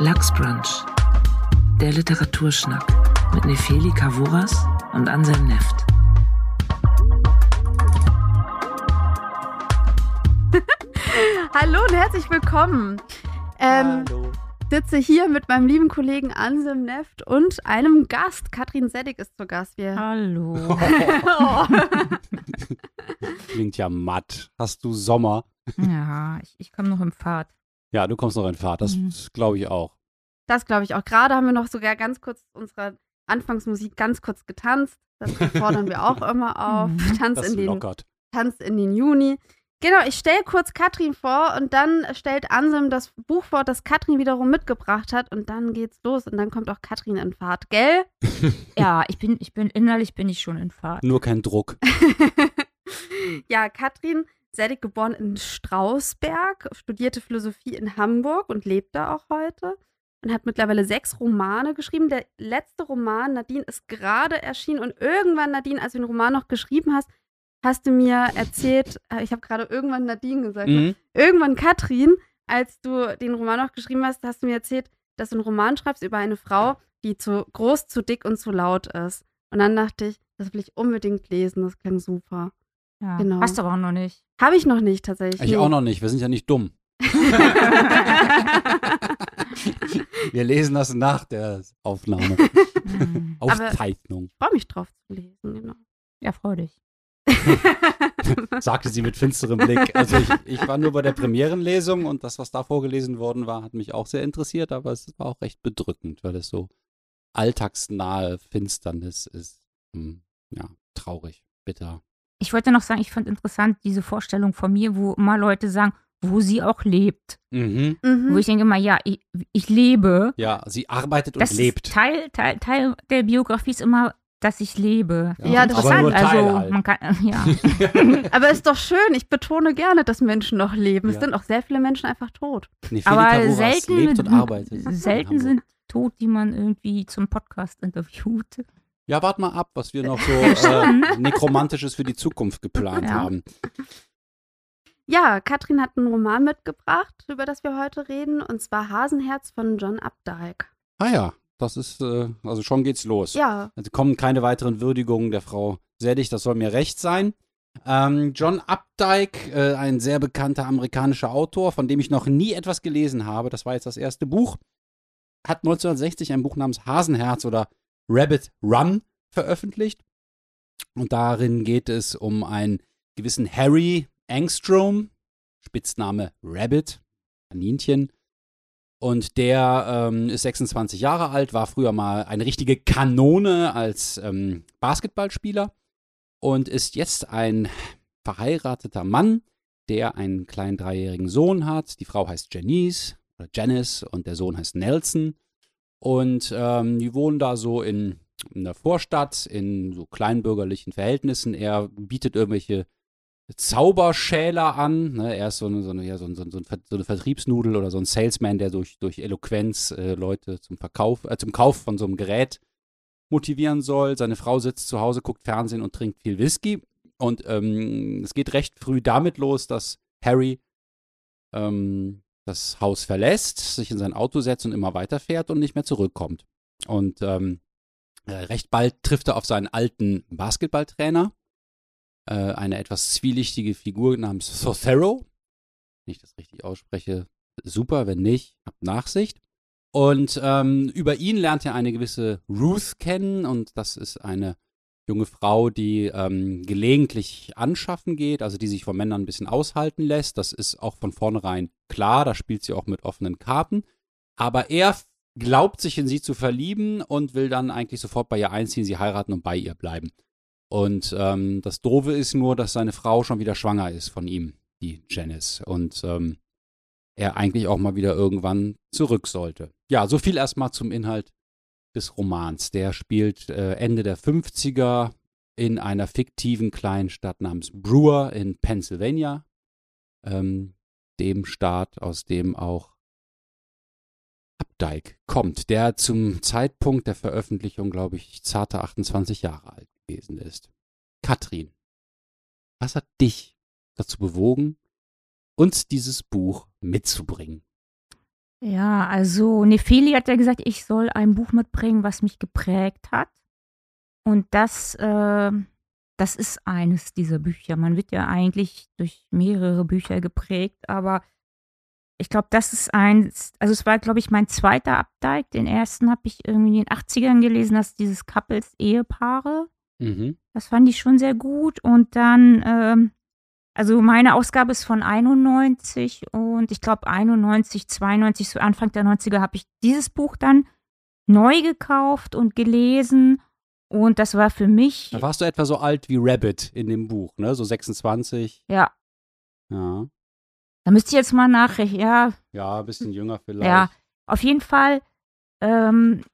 Lachsbrunch, der Literaturschnack mit Nefeli Kavuras und Anselm Neft. Hallo und herzlich willkommen. Ähm, Hallo. sitze hier mit meinem lieben Kollegen Anselm Neft und einem Gast. Katrin Seddig ist zu Gast. Wir Hallo. oh. Klingt ja matt. Hast du Sommer? ja, ich, ich komme noch im Pfad. Ja, du kommst noch in Fahrt. Das Mhm. glaube ich auch. Das glaube ich auch. Gerade haben wir noch sogar ganz kurz unsere Anfangsmusik ganz kurz getanzt. Das fordern wir auch immer auf. Mhm. Tanz Das in, den, lockert. Tanz in den Juni. Genau, ich stelle kurz Katrin vor und dann stellt Anselm das Buch vor, das Katrin wiederum mitgebracht hat und dann geht's los und dann kommt auch Katrin in Fahrt, gell? Ja, ich bin, ich bin innerlich bin ich schon in Fahrt. Nur kein Druck. ja, Katrin, Seddig geboren in Strausberg, studierte Philosophie in Hamburg und lebt da auch heute und hat mittlerweile sechs Romane geschrieben. Der letzte Roman, Nadine, ist gerade erschienen und irgendwann, Nadine, als du den Roman noch geschrieben hast, hast du mir erzählt, äh, ich habe gerade irgendwann Nadine gesagt, Mhm. irgendwann Katrin, als du den Roman noch geschrieben hast, hast du mir erzählt, dass du einen Roman schreibst über eine Frau, die zu groß, zu dick und zu laut ist. Und dann dachte ich, das will ich unbedingt lesen, das klang super. Ja, Genau. Hast du aber auch noch nicht. Habe ich noch nicht tatsächlich. Ich nee. auch noch nicht. Wir sind ja nicht dumm. Wir lesen das nach der Aufnahme. Hm. Aufzeichnung. freue mich drauf zu lesen, genau. Ja, freu dich. Sagte sie mit finsterem Blick. Also ich, ich war nur bei der Premierenlesung und das, was da vorgelesen worden war, hat mich auch sehr interessiert, aber es war auch recht bedrückend, weil es so alltagsnahe Finsternis ist. Hm, Ja, traurig, bitter. Ich wollte noch sagen, ich fand interessant diese Vorstellung von mir, wo immer Leute sagen, wo sie auch lebt. Mhm. Mhm. Wo ich denke immer, ja, ich, ich lebe. Ja, sie arbeitet und Das lebt. Ist Teil, Teil, Teil der Biografie ist immer, dass ich lebe. Ja, das aber nur also Teil halt. man kann, ja. Aber ist doch schön, ich betone gerne, dass Menschen noch leben. Es Ja. sind auch sehr viele Menschen einfach tot. Nefeli aber selten, lebt und arbeitet. selten sind tot, die man irgendwie zum Podcast interviewt. Ja, wart mal ab, was wir noch so äh, Nekromantisches für die Zukunft geplant Ja. haben. Ja, Katrin hat einen Roman mitgebracht, über das wir heute reden, und zwar Hasenherz von John Updike. Ah ja, das ist, äh, also schon geht's los. Ja, Also kommen keine weiteren Würdigungen der Frau Sedig, das soll mir recht sein. Ähm, John Updike, äh, ein sehr bekannter amerikanischer Autor, von dem ich noch nie etwas gelesen habe, das war jetzt das erste Buch, hat 1960 ein Buch namens Hasenherz oder Rabbit Run veröffentlicht. Und darin geht es um einen gewissen Harry Angstrom, Spitzname Rabbit, Kaninchen. Und der ähm, ist 26 Jahre alt, war früher mal eine richtige Kanone als ähm, Basketballspieler und ist jetzt ein verheirateter Mann, der einen kleinen dreijährigen Sohn hat. Die Frau heißt Janice oder Janice und der Sohn heißt Nelson. Und ähm, die wohnen da so in, in der Vorstadt, in so kleinbürgerlichen Verhältnissen. Er bietet irgendwelche Zauberschäler an. Ne? Er ist so eine, so, eine, ja, so, ein- so, ein- so, eine Vertriebsnudel oder so ein Salesman, der durch, durch Eloquenz äh, Leute zum Verkauf, äh, zum Kauf von so einem Gerät motivieren soll. Seine Frau sitzt zu Hause, guckt Fernsehen und trinkt viel Whisky. Und ähm, es geht recht früh damit los, dass Harry ähm, das Haus verlässt, sich in sein Auto setzt und immer weiterfährt und nicht mehr zurückkommt. Und ähm, äh, recht bald trifft er auf seinen alten Basketballtrainer, äh, eine etwas zwielichtige Figur namens Thothero. Wenn ich das richtig ausspreche, super, wenn nicht, habt Nachsicht. Und ähm, über ihn lernt er eine gewisse Ruth kennen und das ist eine junge Frau, die ähm, gelegentlich anschaffen geht, also die sich von Männern ein bisschen aushalten lässt. Das ist auch von vornherein klar, da spielt sie auch mit offenen Karten. Aber er glaubt sich in sie zu verlieben und will dann eigentlich sofort bei ihr einziehen, sie heiraten und bei ihr bleiben. Und ähm, das Doofe ist nur, dass seine Frau schon wieder schwanger ist von ihm, die Janice. Und ähm, er eigentlich auch mal wieder irgendwann zurück sollte. Ja, so viel erstmal zum Inhalt des Romans. Der spielt äh, Ende der 50er in einer fiktiven kleinen Stadt namens Brewer in Pennsylvania, ähm, dem Staat, aus dem auch Updike kommt, der zum Zeitpunkt der Veröffentlichung, glaube ich, zarte 28 Jahre alt gewesen ist. Katrin, was hat dich dazu bewogen, uns dieses Buch mitzubringen? Ja, also Nefeli hat ja gesagt, ich soll ein Buch mitbringen, was mich geprägt hat. Und das, äh, das ist eines dieser Bücher. Man wird ja eigentlich durch mehrere Bücher geprägt, aber ich glaube, das ist eins, also es war, glaube ich, mein zweiter Updike. Den ersten habe ich irgendwie in den 80ern gelesen, das ist dieses Couples Ehepaare. Mhm. Das fand ich schon sehr gut. Und dann, ähm, also meine Ausgabe ist von 91 und ich glaube 91, 92, so Anfang der 90er habe ich dieses Buch dann neu gekauft und gelesen. Und das war für mich, Da warst du etwa so alt wie Rabbit in dem Buch, ne? So 26. ja, Ja. da müsste ich jetzt mal nachrechnen. Ja, Ja, ein bisschen jünger vielleicht. Ja, auf jeden Fall ähm,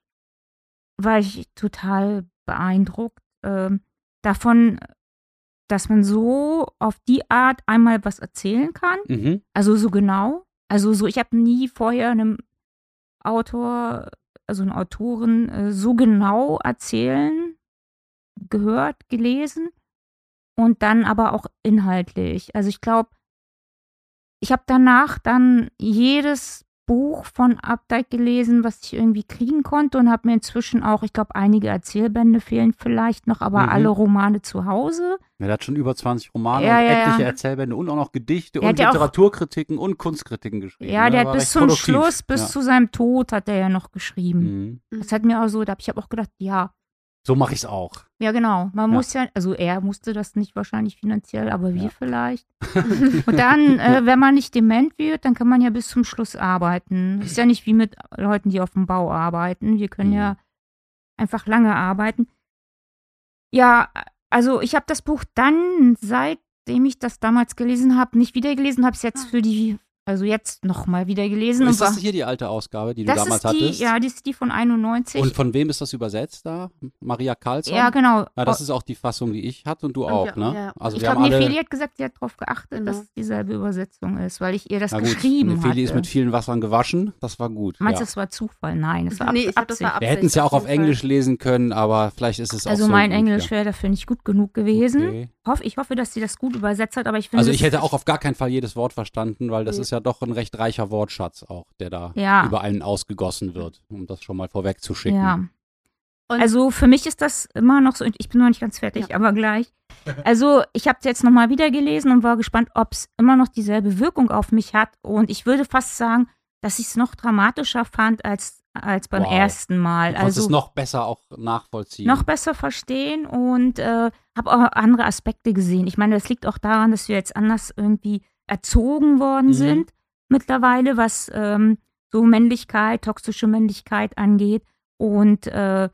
war ich total beeindruckt ähm, davon, dass man so auf die Art einmal was erzählen kann. Mhm. Also so genau. Also so, ich habe nie vorher einem Autor, also eine Autorin, äh, so genau erzählen gehört, gelesen und dann aber auch inhaltlich. Also ich glaube, ich habe danach dann jedes Buch von Updike gelesen, was ich irgendwie kriegen konnte und habe mir inzwischen auch, ich glaube, einige Erzählbände fehlen vielleicht noch, aber Mhm. alle Romane zu Hause. Ja, der hat schon über 20 Romane Ja, und etliche ja. Erzählbände und auch noch Gedichte Der und ja auch- Literaturkritiken und Kunstkritiken geschrieben. Ja, ne? der War hat bis zum produktiv. Schluss, bis zu seinem Tod hat er ja noch geschrieben. Mhm. Das hat mir auch so, da habe ich hab auch gedacht, ja, So mache ich es auch. ja genau, man Ja. muss ja, also er musste das nicht wahrscheinlich finanziell, aber wir Ja. vielleicht. Und dann, äh, wenn man nicht dement wird, dann kann man ja bis zum Schluss arbeiten. Ist ja nicht wie mit Leuten, die auf dem Bau arbeiten. Wir können Mhm. ja einfach lange arbeiten. Ja, also ich habe das Buch dann, seitdem ich das damals gelesen habe, nicht wieder gelesen, habe es jetzt für die, also jetzt nochmal wieder gelesen. Ist und das hier die alte Ausgabe, die du das damals ist die, hattest? ja, die ist die von 91. Und von wem ist das übersetzt da? Maria Karlsson? ja, genau. Ja, das ist auch die Fassung, die ich hatte und du auch, ja, ne? ja. Also ich glaube. Nefeli hat gesagt, sie hat darauf geachtet, Genau. dass es dieselbe Übersetzung ist, weil ich ihr das Na gut, geschrieben Nefeli hatte. ist mit vielen Wassern gewaschen. Das war gut. Meinst du, ja. es war Zufall? Nein, es war Nee, Ab ich glaub, das war Absicht. Wir hätten es ja auch auf. Englisch lesen können, aber vielleicht ist es auch Also so mein gut, Englisch ja. wäre dafür nicht gut genug gewesen. Okay. Hoff, ich hoffe, dass sie das gut übersetzt hat, aber ich finde Also ich hätte auch auf gar keinen Fall jedes Wort verstanden, weil das ist ja doch ein recht reicher Wortschatz auch, der da Ja. über einen ausgegossen wird, um das schon mal vorwegzuschicken. Ja. Und- also für mich ist das immer noch so, und ich bin noch nicht ganz fertig, Ja. aber gleich. Also ich habe es jetzt nochmal wieder gelesen und war gespannt, ob es immer noch dieselbe Wirkung auf mich hat. Und ich würde fast sagen, dass ich es noch dramatischer fand als, als beim Wow. ersten Mal. Du also es noch besser auch nachvollziehen. noch besser verstehen und äh, habe auch andere Aspekte gesehen. Ich meine, das liegt auch daran, dass wir jetzt anders irgendwie erzogen worden Mhm. sind mittlerweile, was ähm, so Männlichkeit, toxische Männlichkeit angeht und äh,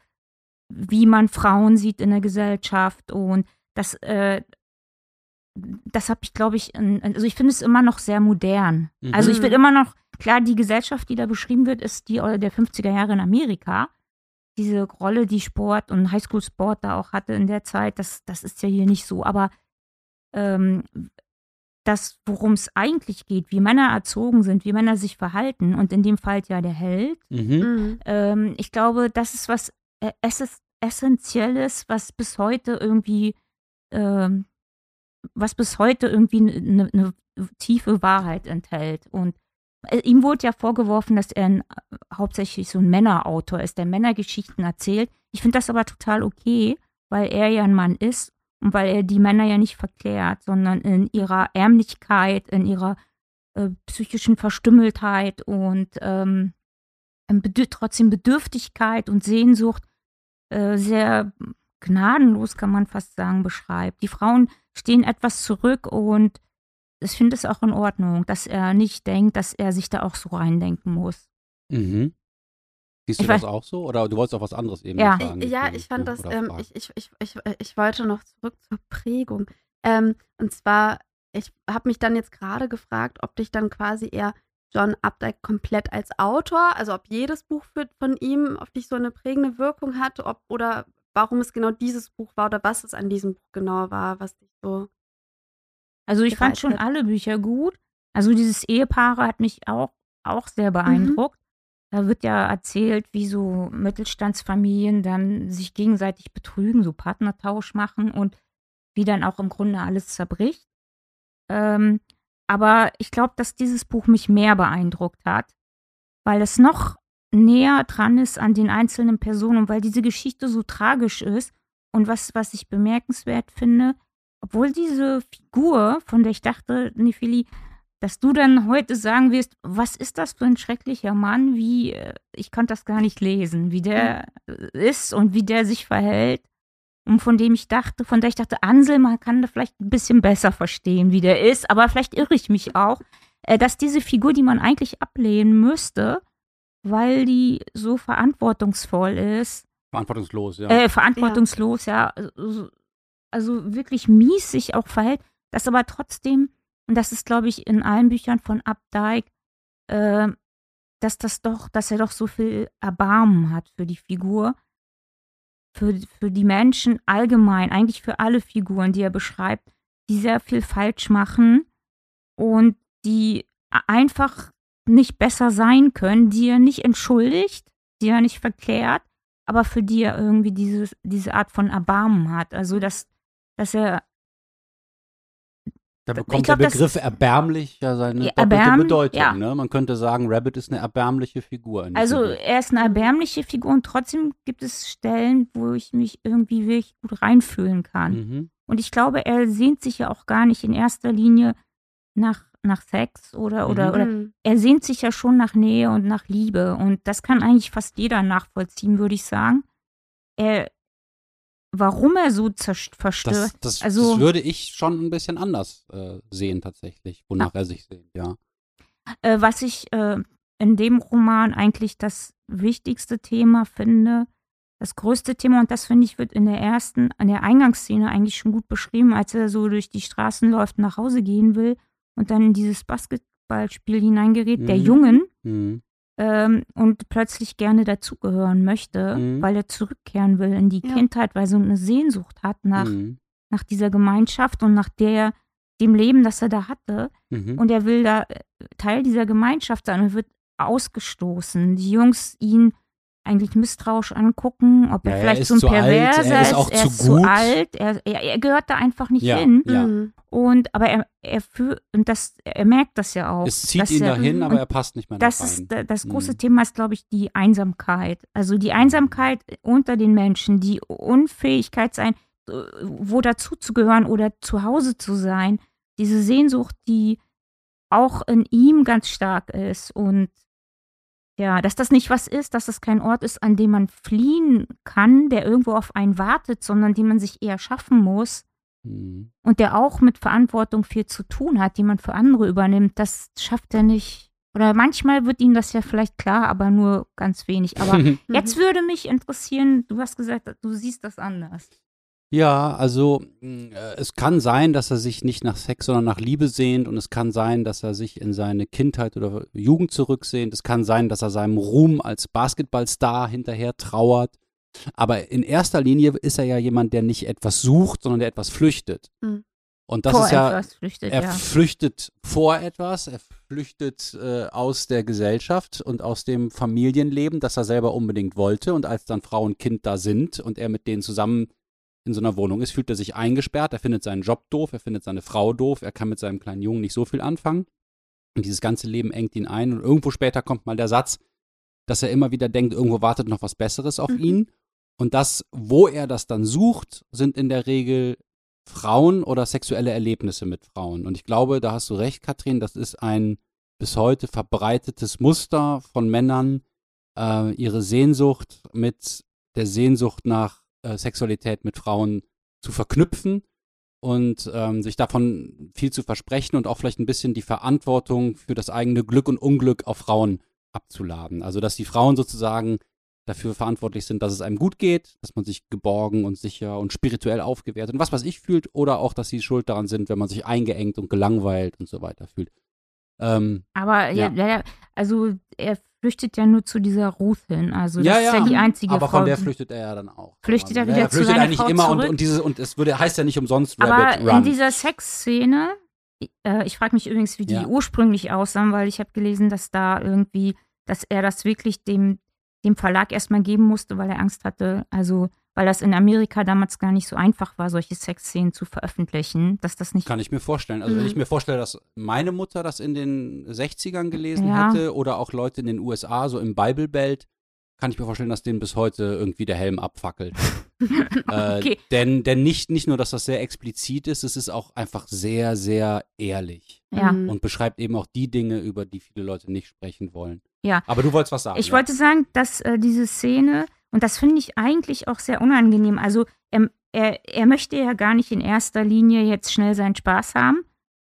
wie man Frauen sieht in der Gesellschaft und das, äh, das habe ich, glaube ich, in, also ich finde es immer noch sehr modern. Mhm. Also ich will immer noch, klar, die Gesellschaft, die da beschrieben wird, ist die der 50er Jahre in Amerika diese Rolle, die Sport und Highschool-Sport da auch hatte in der Zeit, das, das ist ja hier nicht so. Aber ähm, das, worum es eigentlich geht, wie Männer erzogen sind, wie Männer sich verhalten und in dem Fall ja der Held, Mhm. Mhm. ähm, ich glaube, das ist was äh, Ess Essentielles, was bis heute irgendwie, ähm, was bis heute irgendwie eine ne tiefe Wahrheit enthält. Und äh, ihm wurde ja vorgeworfen, dass er ein, äh, hauptsächlich so ein Männerautor ist, der Männergeschichten erzählt. Ich finde das aber total okay, weil er ja ein Mann ist und weil er die Männer ja nicht verklärt, sondern in ihrer Ärmlichkeit, in ihrer äh, psychischen Verstümmeltheit und ähm, Bedür trotzdem Bedürftigkeit und Sehnsucht äh, sehr gnadenlos, kann man fast sagen, beschreibt. Die Frauen stehen etwas zurück und ich finde es auch in Ordnung, dass er nicht denkt, dass er sich da auch so reindenken muss. Mhm. Siehst du Ich das weiß- auch so? Oder du wolltest auch was anderes eben Ja. sagen? Ja, ich fand das, ähm, ich, ich, ich, ich, ich wollte noch zurück zur Prägung. Ähm, und zwar, ich habe mich dann jetzt gerade gefragt, ob dich dann quasi eher John Updike komplett als Autor, also ob jedes Buch für, von ihm auf dich so eine prägende Wirkung hatte, ob oder warum es genau dieses Buch war oder was es an diesem Buch genau war, was dich so. Also ich fand schon hat. alle Bücher gut. Also dieses Ehepaare hat mich auch, auch sehr beeindruckt. Da wird ja erzählt, wie so Mittelstandsfamilien dann sich gegenseitig betrügen, so Partnertausch machen und wie dann auch im Grunde alles zerbricht. Ähm, aber ich glaube, dass dieses Buch mich mehr beeindruckt hat. weil es noch näher dran ist an den einzelnen Personen und weil diese Geschichte so tragisch ist. Und was, was ich bemerkenswert finde, obwohl diese Figur, von der ich dachte, Nefili, dass du dann heute sagen wirst, was ist das für ein schrecklicher Mann, wie, äh, ich konnte das gar nicht lesen, wie der ist und wie der sich verhält. Und von dem ich dachte, von der ich dachte, Ansel, man kann da vielleicht ein bisschen besser verstehen, wie der ist, aber vielleicht irre ich mich auch, äh, dass diese Figur, die man eigentlich ablehnen müsste, weil die so verantwortungsvoll ist, Verantwortungslos, ja. äh, verantwortungslos, ja, also, also wirklich mies sich auch verhält, das aber trotzdem, und das ist, glaube ich, in allen Büchern von Updike, äh, dass das doch, dass er doch so viel Erbarmen hat für die Figur, für, für die Menschen allgemein, eigentlich für alle Figuren, die er beschreibt, die sehr viel falsch machen und die einfach nicht besser sein können, die er nicht entschuldigt, die er nicht verklärt, aber für die er irgendwie dieses, diese Art von Erbarmen hat. Also, dass, dass er. Da ich bekommt glaub, der das- Begriff erbärmlich ja seine Ja, doppelte erbärm- Bedeutung. ja. Ne? Man könnte sagen, Rabbit ist eine erbärmliche Figur. Also, er ist eine erbärmliche Figur und trotzdem gibt es Stellen, wo ich mich irgendwie wirklich gut reinfühlen kann. Mhm. Und ich glaube, er sehnt sich ja auch gar nicht in erster Linie nach, nach Sex oder, oder, Mhm. oder Mhm. er sehnt sich ja schon nach Nähe und nach Liebe. Und das kann eigentlich fast jeder nachvollziehen, würde ich sagen. Er, warum er so verstört. Das, das, also, das würde ich schon ein bisschen anders äh, sehen, tatsächlich, wonach er sich sehnt, ja. äh, was ich äh, in dem Roman eigentlich das wichtigste Thema finde, das größte Thema, und das finde ich, wird in der ersten, an der Eingangsszene eigentlich schon gut beschrieben, als er so durch die Straßen läuft, nach Hause gehen will und dann in dieses Basketballspiel hineingerät, der Mhm. Jungen, Mhm. Ähm, und plötzlich gerne dazugehören möchte, Mhm. weil er zurückkehren will in die Ja. Kindheit, weil er so eine Sehnsucht hat nach, Mhm. nach dieser Gemeinschaft und nach der, dem Leben, das er da hatte. Mhm. Und er will da äh, Teil dieser Gemeinschaft sein und wird ausgestoßen. Die Jungs ihn eigentlich misstrauisch angucken, ob er Ja, er vielleicht ist so ein zu alt, Perverser er ist auch er zu ist zu gut. alt, er, er, er gehört da einfach nicht Ja, hin. ja. Mhm. Und aber er, er fühlt, und das, er merkt das ja auch. Es zieht dass ihn er, dahin, aber und er passt nicht mehr das rein. ist da- das große Mhm. Thema ist, glaube ich, die Einsamkeit. Also die Einsamkeit unter den Menschen, die Unfähigkeit sein, äh, wo dazu zu gehören oder zu Hause zu sein. Diese Sehnsucht, die auch in ihm ganz stark ist und ja, dass das nicht was ist, dass das kein Ort ist, an dem man fliehen kann, der irgendwo auf einen wartet, sondern den man sich eher schaffen muss Mhm. und der auch mit Verantwortung viel zu tun hat, die man für andere übernimmt, das schafft er nicht. Oder manchmal wird ihm das ja vielleicht klar, aber nur ganz wenig. Aber jetzt würde mich interessieren, du hast gesagt, du siehst das anders. Ja, also mh, äh, es kann sein, dass er sich nicht nach Sex, sondern nach Liebe sehnt und es kann sein, dass er sich in seine Kindheit oder Jugend zurücksehnt. Es kann sein, dass er seinem Ruhm als Basketballstar hinterher trauert. Aber in erster Linie ist er ja jemand, der nicht etwas sucht, sondern der etwas flüchtet. Mhm. Und das Vor ist ja, etwas flüchtet, er ja. flüchtet vor etwas, er flüchtet äh, aus der Gesellschaft und aus dem Familienleben, das er selber unbedingt wollte. Und als dann Frau und Kind da sind und er mit denen zusammen in so einer Wohnung ist, fühlt er sich eingesperrt, er findet seinen Job doof, er findet seine Frau doof, er kann mit seinem kleinen Jungen nicht so viel anfangen. Und dieses ganze Leben engt ihn ein. Und irgendwo später kommt mal der Satz, dass er immer wieder denkt, irgendwo wartet noch was Besseres auf Mhm. ihn. Und das, wo er das dann sucht, sind in der Regel Frauen oder sexuelle Erlebnisse mit Frauen. Und ich glaube, da hast du recht, Katrin, das ist ein bis heute verbreitetes Muster von Männern, äh, ihre Sehnsucht mit der Sehnsucht nach äh, Sexualität mit Frauen zu verknüpfen und ähm, sich davon viel zu versprechen und auch vielleicht ein bisschen die Verantwortung für das eigene Glück und Unglück auf Frauen abzuladen. Also dass die Frauen sozusagen dafür verantwortlich sind, dass es einem gut geht, dass man sich geborgen und sicher und spirituell aufgewertet und was weiß ich fühlt oder auch, dass sie schuld daran sind, wenn man sich eingeengt und gelangweilt und so weiter fühlt. Ähm, Aber ja. Ja. ja, also er flüchtet ja nur zu dieser Ruth hin. Also das ja, ist ja ja, die einzige aber Frau. von der flüchtet er ja dann auch. Flüchtet er Ja, wieder zu flüchtet seiner eigentlich Frau immer und, zurück? und dieses und es würde heißt ja nicht umsonst Aber Rabbit in Run. dieser Sexszene, äh, ich frage mich übrigens, wie die Ja. ursprünglich aussahen, weil ich habe gelesen, dass da irgendwie, dass er das wirklich dem, dem Verlag erstmal geben musste, weil er Angst hatte. Also, weil das in Amerika damals gar nicht so einfach war, solche Sexszenen zu veröffentlichen, dass das nicht. Kann ich mir vorstellen. Also wenn Mhm. ich mir vorstelle, dass meine Mutter das in den 60ern gelesen Ja. hätte oder auch Leute in den USA, so im Bible Belt, kann ich mir vorstellen, dass denen bis heute irgendwie der Helm abfackelt. äh, okay. denn denn nicht, nicht nur, dass das sehr explizit ist, es ist auch einfach sehr, sehr ehrlich Ja. Mhm. und beschreibt eben auch die Dinge, über die viele Leute nicht sprechen wollen. Ja. Aber du wolltest was sagen. Ich ja? wollte sagen, dass äh, diese Szene, und das finde ich eigentlich auch sehr unangenehm, also er, er, er möchte ja gar nicht in erster Linie jetzt schnell seinen Spaß haben,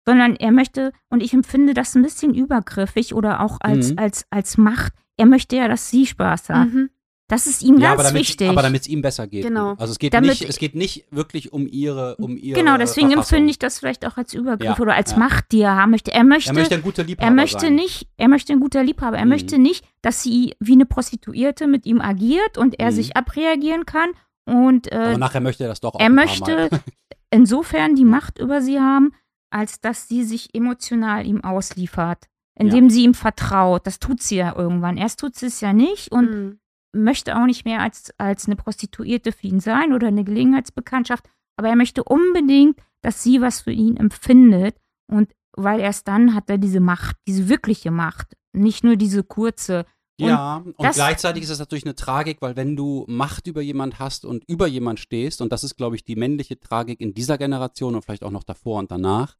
sondern er möchte, und ich empfinde das ein bisschen übergriffig oder auch als, Mhm. als, als Macht, er möchte ja, dass sie Spaß hat. Mhm. Das ist ihm ja, ganz aber damit, wichtig. aber damit es ihm besser geht. Genau. Also es geht Damit- nicht, es geht nicht wirklich um ihre, um ihre genau, deswegen Verfassung. empfinde ich das vielleicht auch als Übergriff Ja, oder als ja. Macht, die er haben möchte. Er möchte, Er möchte ein guter Liebhaber er möchte sein. nicht, er möchte ein guter Liebhaber. Er Mhm. möchte nicht, dass sie wie eine Prostituierte mit ihm agiert und er Mhm. sich abreagieren kann. Und äh, Aber nachher möchte er das doch auch er ein paar möchte Mal. insofern die Macht über sie haben, als dass sie sich emotional ihm ausliefert, indem sie ihm vertraut. Das tut sie ja irgendwann. Erst tut sie es ja nicht und Mhm. Möchte auch nicht mehr als, als eine Prostituierte für ihn sein oder eine Gelegenheitsbekanntschaft, aber er möchte unbedingt, dass sie was für ihn empfindet und weil erst dann hat er diese Macht, diese wirkliche Macht, nicht nur diese kurze. Und Ja, und gleichzeitig ist es natürlich eine Tragik, weil wenn du Macht über jemand hast und über jemand stehst, und das ist, glaube ich, die männliche Tragik in dieser Generation und vielleicht auch noch davor und danach,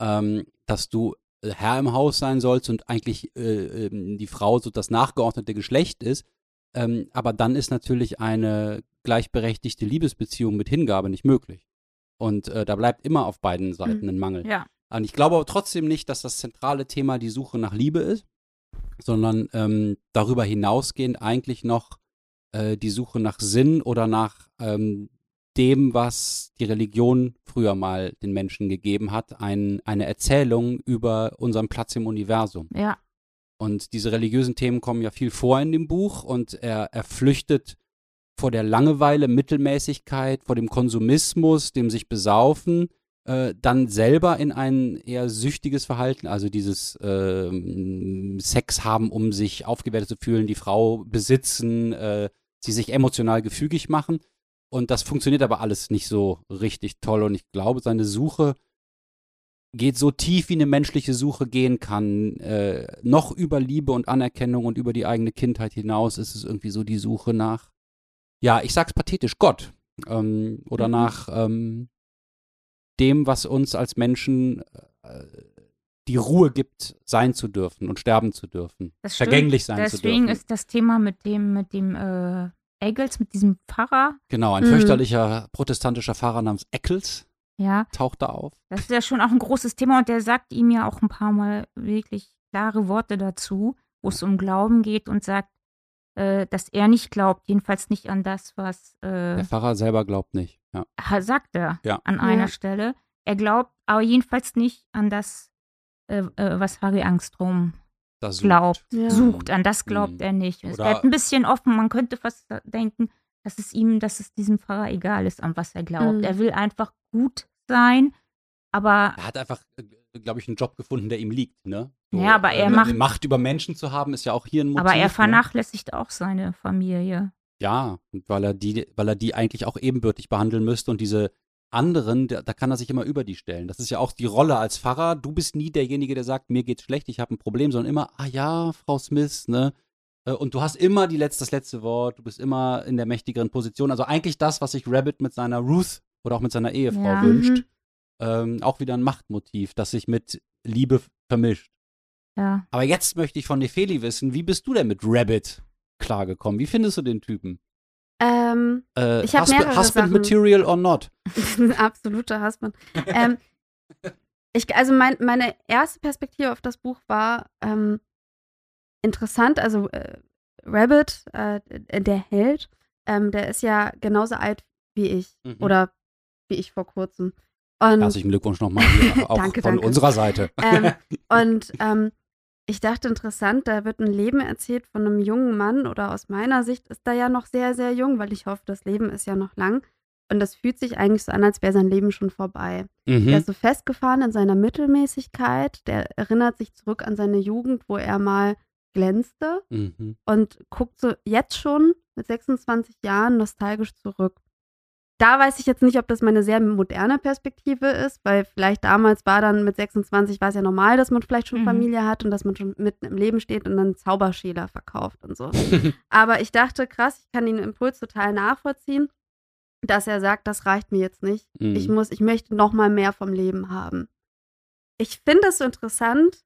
ähm, dass du äh, Herr im Haus sein sollst und eigentlich äh, ähm, die Frau so das nachgeordnete Geschlecht ist. Ähm, aber dann ist natürlich eine gleichberechtigte Liebesbeziehung mit Hingabe nicht möglich. Und äh, da bleibt immer auf beiden Seiten ein Mangel. Ja. Und ich glaube aber trotzdem nicht, dass das zentrale Thema die Suche nach Liebe ist, sondern ähm, darüber hinausgehend eigentlich noch äh, die Suche nach Sinn oder nach ähm, dem, was die Religion früher mal den Menschen gegeben hat, ein, eine Erzählung über unseren Platz im Universum. Ja, Und diese religiösen Themen kommen ja viel vor in dem Buch und er, er flüchtet vor der Langeweile, Mittelmäßigkeit, vor dem Konsumismus, dem sich besaufen, äh, dann selber in ein eher süchtiges Verhalten, also dieses ähm, Sex haben, um sich aufgewertet zu fühlen, die Frau besitzen, äh, sie sich emotional gefügig machen. Und das funktioniert aber alles nicht so richtig toll. Und ich glaube, seine Suche geht so tief, wie eine menschliche Suche gehen kann. Äh, noch über Liebe und Anerkennung und über die eigene Kindheit hinaus ist es irgendwie so die Suche nach, ja, ich sag's pathetisch, Gott. Ähm, oder Mhm. nach ähm, dem, was uns als Menschen äh, die Ruhe gibt, sein zu dürfen und sterben zu dürfen. das stimmt. Vergänglich sein zu Deswegen dürfen. ist das Thema mit dem, mit dem äh, Eggels, mit diesem Pfarrer, Genau, ein Mhm. fürchterlicher protestantischer Pfarrer namens Eccles ja, taucht da auf. Das ist ja schon auch ein großes Thema und der sagt ihm ja auch ein paar Mal wirklich klare Worte dazu, wo es um Glauben geht und sagt, äh, dass er nicht glaubt, jedenfalls nicht an das, was äh, Der Pfarrer selber glaubt nicht. Ja. sagt er Ja. an einer Ja. Stelle. Er glaubt aber jedenfalls nicht an das, äh, äh, was Harry Angstrom Das sucht. glaubt, Ja. sucht. An das glaubt Mhm. er nicht. Es Oder- bleibt ein bisschen offen. Man könnte fast denken, dass es ihm, dass es diesem Pfarrer egal ist, an was er glaubt. Mhm. Er will einfach gut sein, aber Er hat einfach, glaube ich, einen Job gefunden, der ihm liegt, ne? Ja, aber er äh, macht- Macht über Menschen zu haben, ist ja auch hier ein Motiv. Aber er ne? vernachlässigt auch seine Familie. Ja, und weil er die, weil er die eigentlich auch ebenbürtig behandeln müsste und diese anderen, da, da kann er sich immer über die stellen. Das ist ja auch die Rolle als Pfarrer. Du bist nie derjenige, der sagt, mir geht's schlecht, ich habe ein Problem, sondern immer, ah ja, Frau Smith, ne? Äh, Und du hast immer die letzte, das letzte Wort, du bist immer in der mächtigeren Position. Also eigentlich das, was sich Rabbit mit seiner Ruth oder auch mit seiner Ehefrau Ja. wünscht. Mhm. Ähm, auch wieder ein Machtmotiv, das sich mit Liebe vermischt. Ja. Aber jetzt möchte ich von Nefeli wissen, wie bist du denn mit Rabbit klargekommen? Wie findest du den Typen? Ähm, Äh, Ich hab Husband, mehrere Husband Sachen. Material or not? absoluter Hassmann. ähm, ich, also mein, meine erste Perspektive auf das Buch war ähm, interessant. Also äh, Rabbit, äh, der Held, ähm, der ist ja genauso alt wie ich Mhm. oder wie ich vor kurzem. Und Herzlichen Glückwunsch nochmal auch Danke, von danke. unserer Seite. ähm, und ähm, ich dachte interessant, da wird ein Leben erzählt von einem jungen Mann oder aus meiner Sicht ist er ja noch sehr, sehr jung, weil ich hoffe, das Leben ist ja noch lang. Und das fühlt sich eigentlich so an, als wäre sein Leben schon vorbei. Mhm. ist so festgefahren in seiner Mittelmäßigkeit. Der erinnert sich zurück an seine Jugend, wo er mal glänzte Mhm. und guckt so jetzt schon, mit 26 Jahren nostalgisch zurück. Da weiß ich jetzt nicht, ob das meine sehr moderne Perspektive ist, weil vielleicht damals war dann mit 26 war es ja normal, dass man vielleicht schon Mhm. Familie hat und dass man schon mitten im Leben steht und dann Zauberschäler verkauft und so. Aber ich dachte, krass, ich kann den Impuls total nachvollziehen, dass er sagt, das reicht mir jetzt nicht. Mhm. Ich muss, ich möchte noch mal mehr vom Leben haben. Ich finde es so interessant,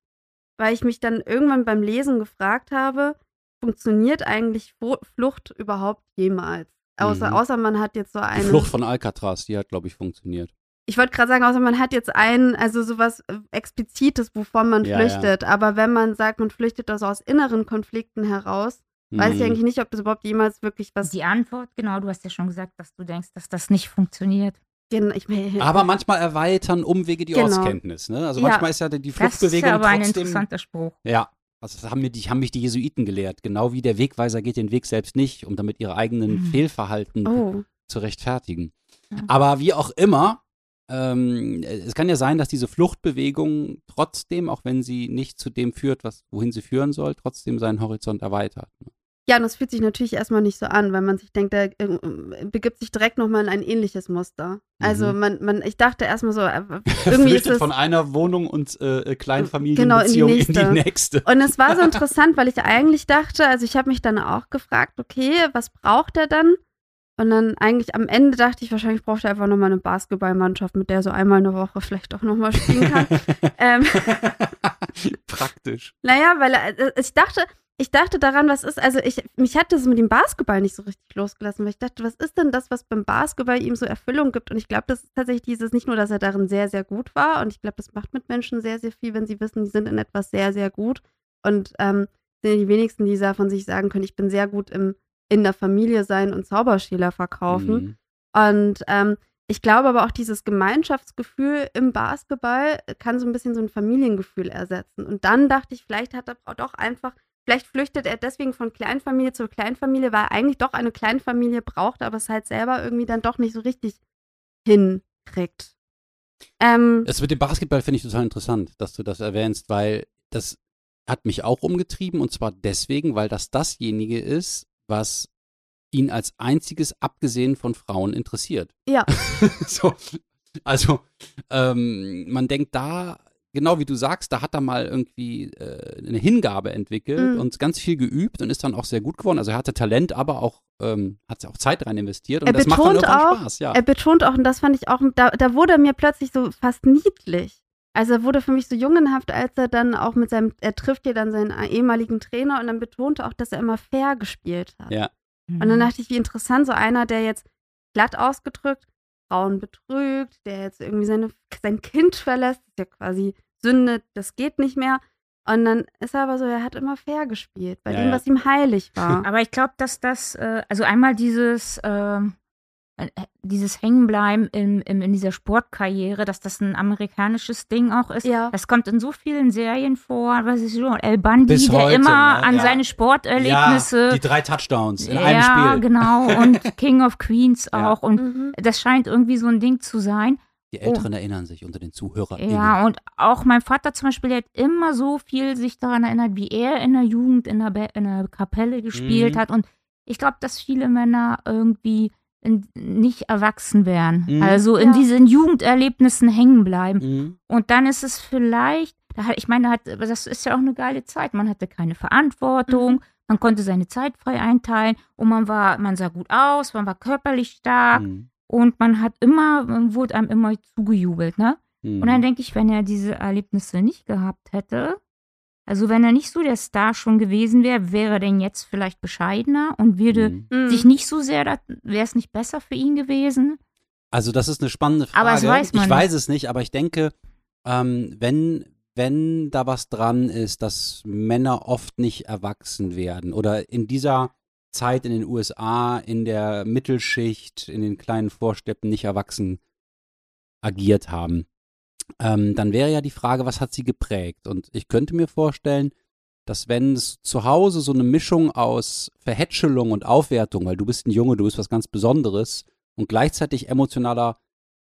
weil ich mich dann irgendwann beim Lesen gefragt habe, funktioniert eigentlich Flucht überhaupt jemals? Außer, Mhm. außer man hat jetzt so Die eine. Flucht von Alcatraz, die hat, glaube ich, funktioniert. Ich wollte gerade sagen, außer man hat jetzt ein, also sowas äh, Explizites, wovon man Ja, ja. flüchtet. Aber wenn man sagt, man flüchtet also aus inneren Konflikten heraus, weiß ich Mhm. eigentlich nicht, ob das überhaupt jemals wirklich was. Die Antwort, genau, du hast ja schon gesagt, dass du denkst, dass das nicht funktioniert. Gen- ich, mein, Aber manchmal erweitern Umwege die Genau. Ortskenntnis. Ne? Also Ja. manchmal ist ja die Das ist Fluchtbewegung ja aber ein trotzdem. interessanter Spruch. Ja, also das haben, mir die, haben mich die Jesuiten gelehrt. Genau wie der Wegweiser geht den Weg selbst nicht, um damit ihre eigenen Mhm. Fehlverhalten oh. zu rechtfertigen. Ja. Aber wie auch immer, ähm, es kann ja sein, dass diese Fluchtbewegung trotzdem, auch wenn sie nicht zu dem führt, was, wohin sie führen soll, trotzdem seinen Horizont erweitert. ne? Ja, und das fühlt sich natürlich erstmal nicht so an, weil man sich denkt, der äh, begibt sich direkt nochmal in ein ähnliches Muster. Also Mhm. man, man, ich dachte erstmal so, äh, irgendwie ist es. von einer Wohnung und äh, Genau, Kleinfamilienbeziehung in die in, die nächste. Und es war so interessant, weil ich eigentlich dachte, also ich habe mich dann auch gefragt, okay, was braucht er dann? Und dann eigentlich am Ende dachte ich, wahrscheinlich braucht er einfach nochmal eine Basketballmannschaft, mit der er so einmal eine Woche vielleicht auch nochmal spielen kann. ähm, Praktisch. naja, weil äh, ich dachte, ich dachte daran, was ist, also ich, mich hat das mit dem Basketball nicht so richtig losgelassen, weil ich dachte, was ist denn das, was beim Basketball ihm so Erfüllung gibt? Und ich glaube, das ist tatsächlich dieses, nicht nur, dass er darin sehr, sehr gut war, und ich glaube, das macht mit Menschen sehr, sehr viel, wenn sie wissen, die sind in etwas sehr, sehr gut. Und ähm, sind ja die wenigsten, die da von sich sagen können, ich bin sehr gut im in der Familie sein und Zauberschäler verkaufen. Mhm. Und ähm, ich glaube aber auch, dieses Gemeinschaftsgefühl im Basketball kann so ein bisschen so ein Familiengefühl ersetzen. Und dann dachte ich, vielleicht hat er doch einfach, vielleicht flüchtet er deswegen von Kleinfamilie zu Kleinfamilie, weil er eigentlich doch eine Kleinfamilie braucht, aber es halt selber irgendwie dann doch nicht so richtig hinkriegt. Ähm, Es mit dem Basketball finde ich total interessant, dass du das erwähnst, weil das hat mich auch umgetrieben und zwar deswegen, weil das dasjenige ist, was ihn als einziges abgesehen von Frauen interessiert. Ja. so, also ähm, man denkt da, genau wie du sagst, da hat er mal irgendwie äh, eine Hingabe entwickelt Mhm. und ganz viel geübt und ist dann auch sehr gut geworden. Also er hatte Talent, aber auch ähm, hat auch Zeit rein investiert und Er das macht dann irgendwann auch, Spaß, ja. Er betont auch, und das fand ich auch, da, da wurde er mir plötzlich so fast niedlich. Also er wurde für mich so jungenhaft, als er dann auch mit seinem, er trifft ja dann seinen ehemaligen Trainer und dann betonte auch, dass er immer fair gespielt hat. Ja. Mhm. Und dann dachte ich, wie interessant, so einer, der jetzt glatt ausgedrückt Frauen betrügt, der jetzt irgendwie seine, sein Kind verlässt, ist ja quasi Sünde, das geht nicht mehr. Und dann ist er aber so, er hat immer fair gespielt, bei Ja, dem, ja. was ihm heilig war. Aber ich glaube, dass das, äh, also einmal dieses, ähm, äh, dieses Hängenbleiben in, in, in dieser Sportkarriere, dass das ein amerikanisches Ding auch ist. Ja. Das kommt in so vielen Serien vor, was ist schon, El Bundy, Bis der heute, immer ne? an Ja. seine Sporterlebnisse. Ja, die drei Touchdowns in einem ja, Spiel. genau. Und King of Queens Ja. auch. Und Mhm. das scheint irgendwie so ein Ding zu sein. Die Älteren erinnern sich unter den Zuhörern. Ja, und auch mein Vater zum Beispiel, der hat immer so viel sich daran erinnert, wie er in der Jugend in der, Be in der Kapelle gespielt Mhm. hat. Und ich glaube, dass viele Männer irgendwie in, nicht erwachsen werden. Mhm. Also in Ja. diesen Jugenderlebnissen hängen bleiben. Mhm. Und dann ist es vielleicht, ich meine, das ist ja auch eine geile Zeit. Man hatte keine Verantwortung, man konnte seine Zeit frei einteilen und man war, man sah gut aus, man war körperlich stark Mhm. Und man hat immer, man wurde einem immer zugejubelt, ne? Mhm. Und dann denke ich, wenn er diese Erlebnisse nicht gehabt hätte, also wenn er nicht so der Star schon gewesen wäre, wäre er denn jetzt vielleicht bescheidener und würde Mhm. Mhm. sich nicht so sehr, wäre es nicht besser für ihn gewesen? Also das ist eine spannende Frage. Aber das weiß man ich nicht. weiß es nicht, aber ich denke, ähm, wenn, wenn da was dran ist, dass Männer oft nicht erwachsen werden oder in dieser Zeit in den USA, in der Mittelschicht, in den kleinen Vorstädten nicht erwachsen agiert haben, ähm, dann wäre ja die Frage, was hat sie geprägt? Und ich könnte mir vorstellen, dass wenn es zu Hause so eine Mischung aus Verhätschelung und Aufwertung, weil du bist ein Junge, du bist was ganz Besonderes und gleichzeitig emotionaler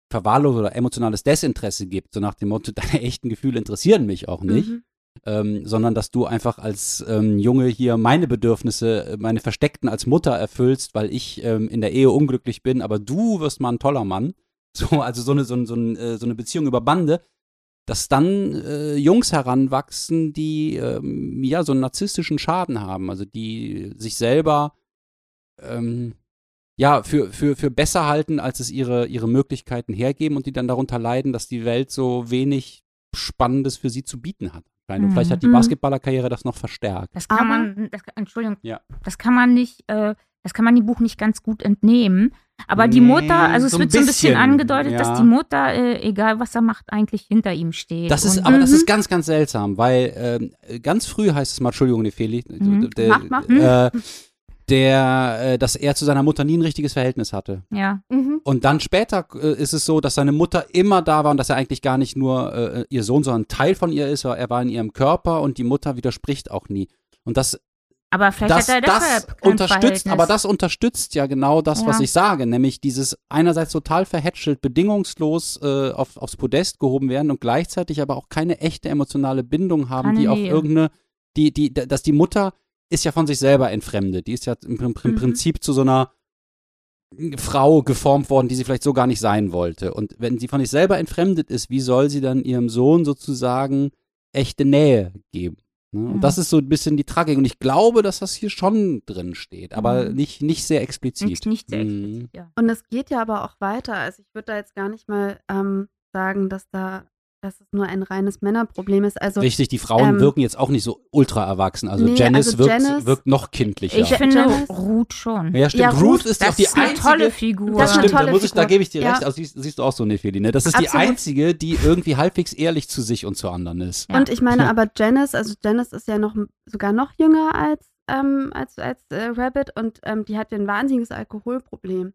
Verwahrlosung oder emotionales Desinteresse gibt, so nach dem Motto, deine echten Gefühle interessieren mich auch nicht, Mhm. Ähm, sondern dass du einfach als ähm, Junge hier meine Bedürfnisse, äh, meine versteckten als Mutter erfüllst, weil ich ähm, in der Ehe unglücklich bin, aber du wirst mal ein toller Mann. So, also so eine, so, eine- äh, so eine Beziehung über Bande, dass dann äh, Jungs heranwachsen, die ähm, ja so einen narzisstischen Schaden haben, also die sich selber ähm, ja für, für, für besser halten, als es ihre, ihre Möglichkeiten hergeben und die dann darunter leiden, dass die Welt so wenig Spannendes für sie zu bieten hat. Und vielleicht hat die Mhm. Basketballerkarriere das noch verstärkt. Das kann Aber- man, das, Entschuldigung, Ja. das kann man nicht, äh, das kann man dem Buch nicht ganz gut entnehmen. Aber die Mutter, also es so wird so ein bisschen angedeutet, ja. dass die Mutter, äh, egal was er macht, eigentlich hinter ihm steht. Das ist, Und- aber das Mhm. ist ganz, ganz seltsam, weil ähm, ganz früh heißt es mal, Entschuldigung, Nefeli, Mhm. Äh, der, äh, dass er zu seiner Mutter nie ein richtiges Verhältnis hatte. ja. Mhm. Und dann später äh, ist es so, dass seine Mutter immer da war und dass er eigentlich gar nicht nur äh, ihr Sohn, sondern Teil von ihr ist. Er war in ihrem Körper und die Mutter widerspricht auch nie. Und das, Aber vielleicht das, hat er das unterstützt, Verhältnis. aber das unterstützt ja genau das, was Ja. ich sage, nämlich dieses einerseits total verhätschelt, bedingungslos äh, auf, aufs Podest gehoben werden und gleichzeitig aber auch keine echte emotionale Bindung haben, Keine die auf irgendeine, die, die, dass die Mutter ist ja von sich selber entfremdet. Die ist ja im, im Mhm. Prinzip zu so einer Frau geformt worden, die sie vielleicht so gar nicht sein wollte. Und wenn sie von sich selber entfremdet ist, wie soll sie dann ihrem Sohn sozusagen echte Nähe geben? Ne? Und Mhm. das ist so ein bisschen die Tragik. Und ich glaube, dass das hier schon drin steht, aber Mhm. nicht, nicht sehr explizit. nicht, nicht sehr Mhm. explizit, ja. Und es geht ja aber auch weiter. Also ich würde da jetzt gar nicht mal ähm, sagen, dass da, dass es nur ein reines Männerproblem ist. Also Richtig, die Frauen ähm, wirken jetzt auch nicht so ultra erwachsen. Also Nee, Janice, also wirkt, Janice- wirkt noch kindlicher. Ich finde Janice- Ruth schon. ja, stimmt. Ja, Ruth, Ruth, ist doch das die ist eine einzige. tolle Figur. Das stimmt, da, tolle muss ich, da gebe ich dir Ja. recht. Also siehst, siehst du auch so, Nefeli, ne? Das ist die Absolut. einzige, die irgendwie halbwegs ehrlich zu sich und zu anderen ist. Ja. Und ich meine aber Janice, also Janice ist ja noch sogar noch jünger als, ähm, als, als äh, Rabbit und ähm, die hat ja ein wahnsinniges Alkoholproblem.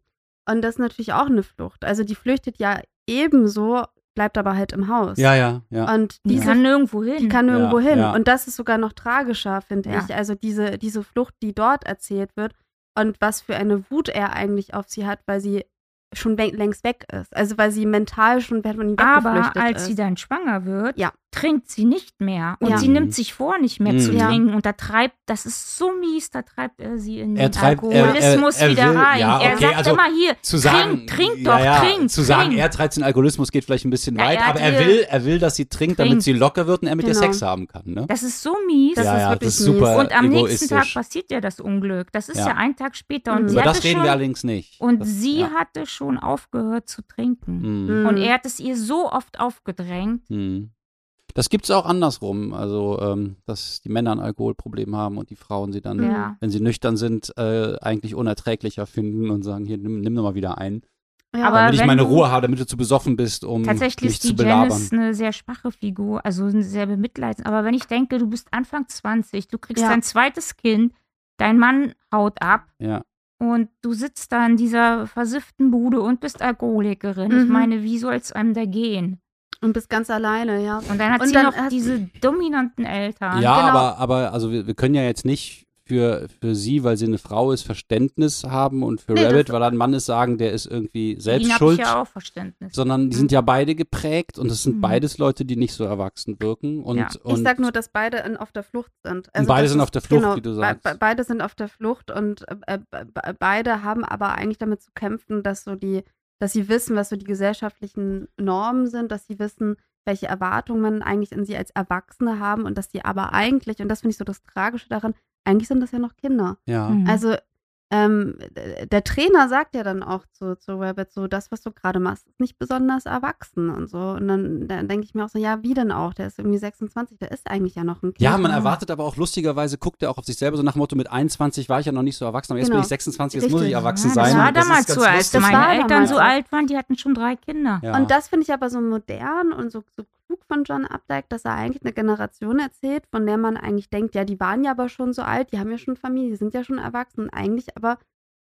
Und das ist natürlich auch eine Flucht. Also die flüchtet ja ebenso, bleibt aber halt im Haus. Ja, ja, ja. Und Die kann nirgendwo hin. die kann nirgendwo Ja, hin. ja. Und das ist sogar noch tragischer, finde Ja. ich. Also diese, diese Flucht, die dort erzählt wird und was für eine Wut er eigentlich auf sie hat, weil sie schon längst weg ist. Also weil sie mental schon von ihm Aber weggeflüchtet als ist. sie dann schwanger wird, Ja. Trinkt sie nicht mehr. Und Ja. sie nimmt sich vor, nicht mehr zu Mhm. Ja. trinken. Und da treibt, das ist so mies, da treibt er sie in Er den treibt- er- Alkoholismus er- er wieder will- rein. ja, er okay, sagt also immer hier, zu sagen, trink, trink doch, ja, trink, zu sagen, trink. er treibt den Alkoholismus geht vielleicht ein bisschen weit, er aber er ihr- will, er will, dass sie trinkt, damit Trinkt. sie locker wird und er mit ihr Genau. Sex haben kann. Ne? Das ist so mies. Das ja, ist wirklich das ist mies. super und am nächsten. Tag passiert ja das Unglück. Das ist Ja. ein Tag später. Und Mhm. sie Über das reden schon, wir allerdings nicht. Und das, sie hatte schon aufgehört zu trinken. Mhm. Mhm. Und er hat es ihr so oft aufgedrängt. Das gibt es auch andersrum, also ähm, dass die Männer ein Alkoholproblem haben und die Frauen sie dann, Ja. wenn sie nüchtern sind, äh, eigentlich unerträglicher finden und sagen, hier, nimm, nimm doch mal wieder ein. ja, Aber damit ich meine Ruhe habe, damit du zu besoffen bist, um Tatsächlich mich ist zu die belabern. Janice eine sehr schwache Figur, also eine sehr bemitleidend. Aber wenn ich denke, du bist Anfang 20, du kriegst Ja. dein zweites Kind, dein Mann haut ab Ja. und du sitzt da in dieser versifften Bude und bist Alkoholikerin. Ich Mhm. meine, wie soll es einem da gehen? Und bist ganz alleine, ja. Und dann hat Und sie dann noch hat- diese dominanten Eltern. Ja, genau. aber, aber also wir, wir können ja jetzt nicht für, für sie, weil sie eine Frau ist, Verständnis haben und für Nee, Rabbit, weil er ein Mann ist, sagen, der ist irgendwie selbst schuld. ich ja auch Verständnis. Sondern die sind ja beide geprägt und es sind Mhm. beides Leute, die nicht so erwachsen wirken. Und, Ja. und ich sag nur, dass beide in, auf der Flucht sind. Also beide sind ist- auf der Flucht, genau, wie du sagst. be- beide sind auf der Flucht und äh, be- be- beide haben aber eigentlich damit zu kämpfen, dass so die, dass sie wissen, was so die gesellschaftlichen Normen sind, dass sie wissen, welche Erwartungen man eigentlich in sie als Erwachsene haben und dass sie aber eigentlich, und das finde ich so das Tragische daran, eigentlich sind das ja noch Kinder. ja. Mhm. Also ähm, der Trainer sagt ja dann auch zu, zu Rabbit so, das, was du gerade machst, ist nicht besonders erwachsen und so. Und dann, dann denke ich mir auch so, ja, wie denn auch? Der ist irgendwie 26, der ist eigentlich ja noch ein Kind. Ja, man erwartet aber auch lustigerweise, guckt er auch auf sich selber so nach dem Motto, mit 21 war ich ja noch nicht so erwachsen, aber jetzt bin Genau. ich 26, jetzt muss ich Richtig. erwachsen ja, sein. das war Und ist damals so, als. Das meine war Eltern damals so so. alt waren, die hatten schon drei Kinder. Ja. Und das finde ich aber so modern und so, so klug von John Updike, dass er eigentlich eine Generation erzählt, von der man eigentlich denkt, ja, die waren ja aber schon so alt, die haben ja schon Familie, die sind ja schon erwachsen. Eigentlich aber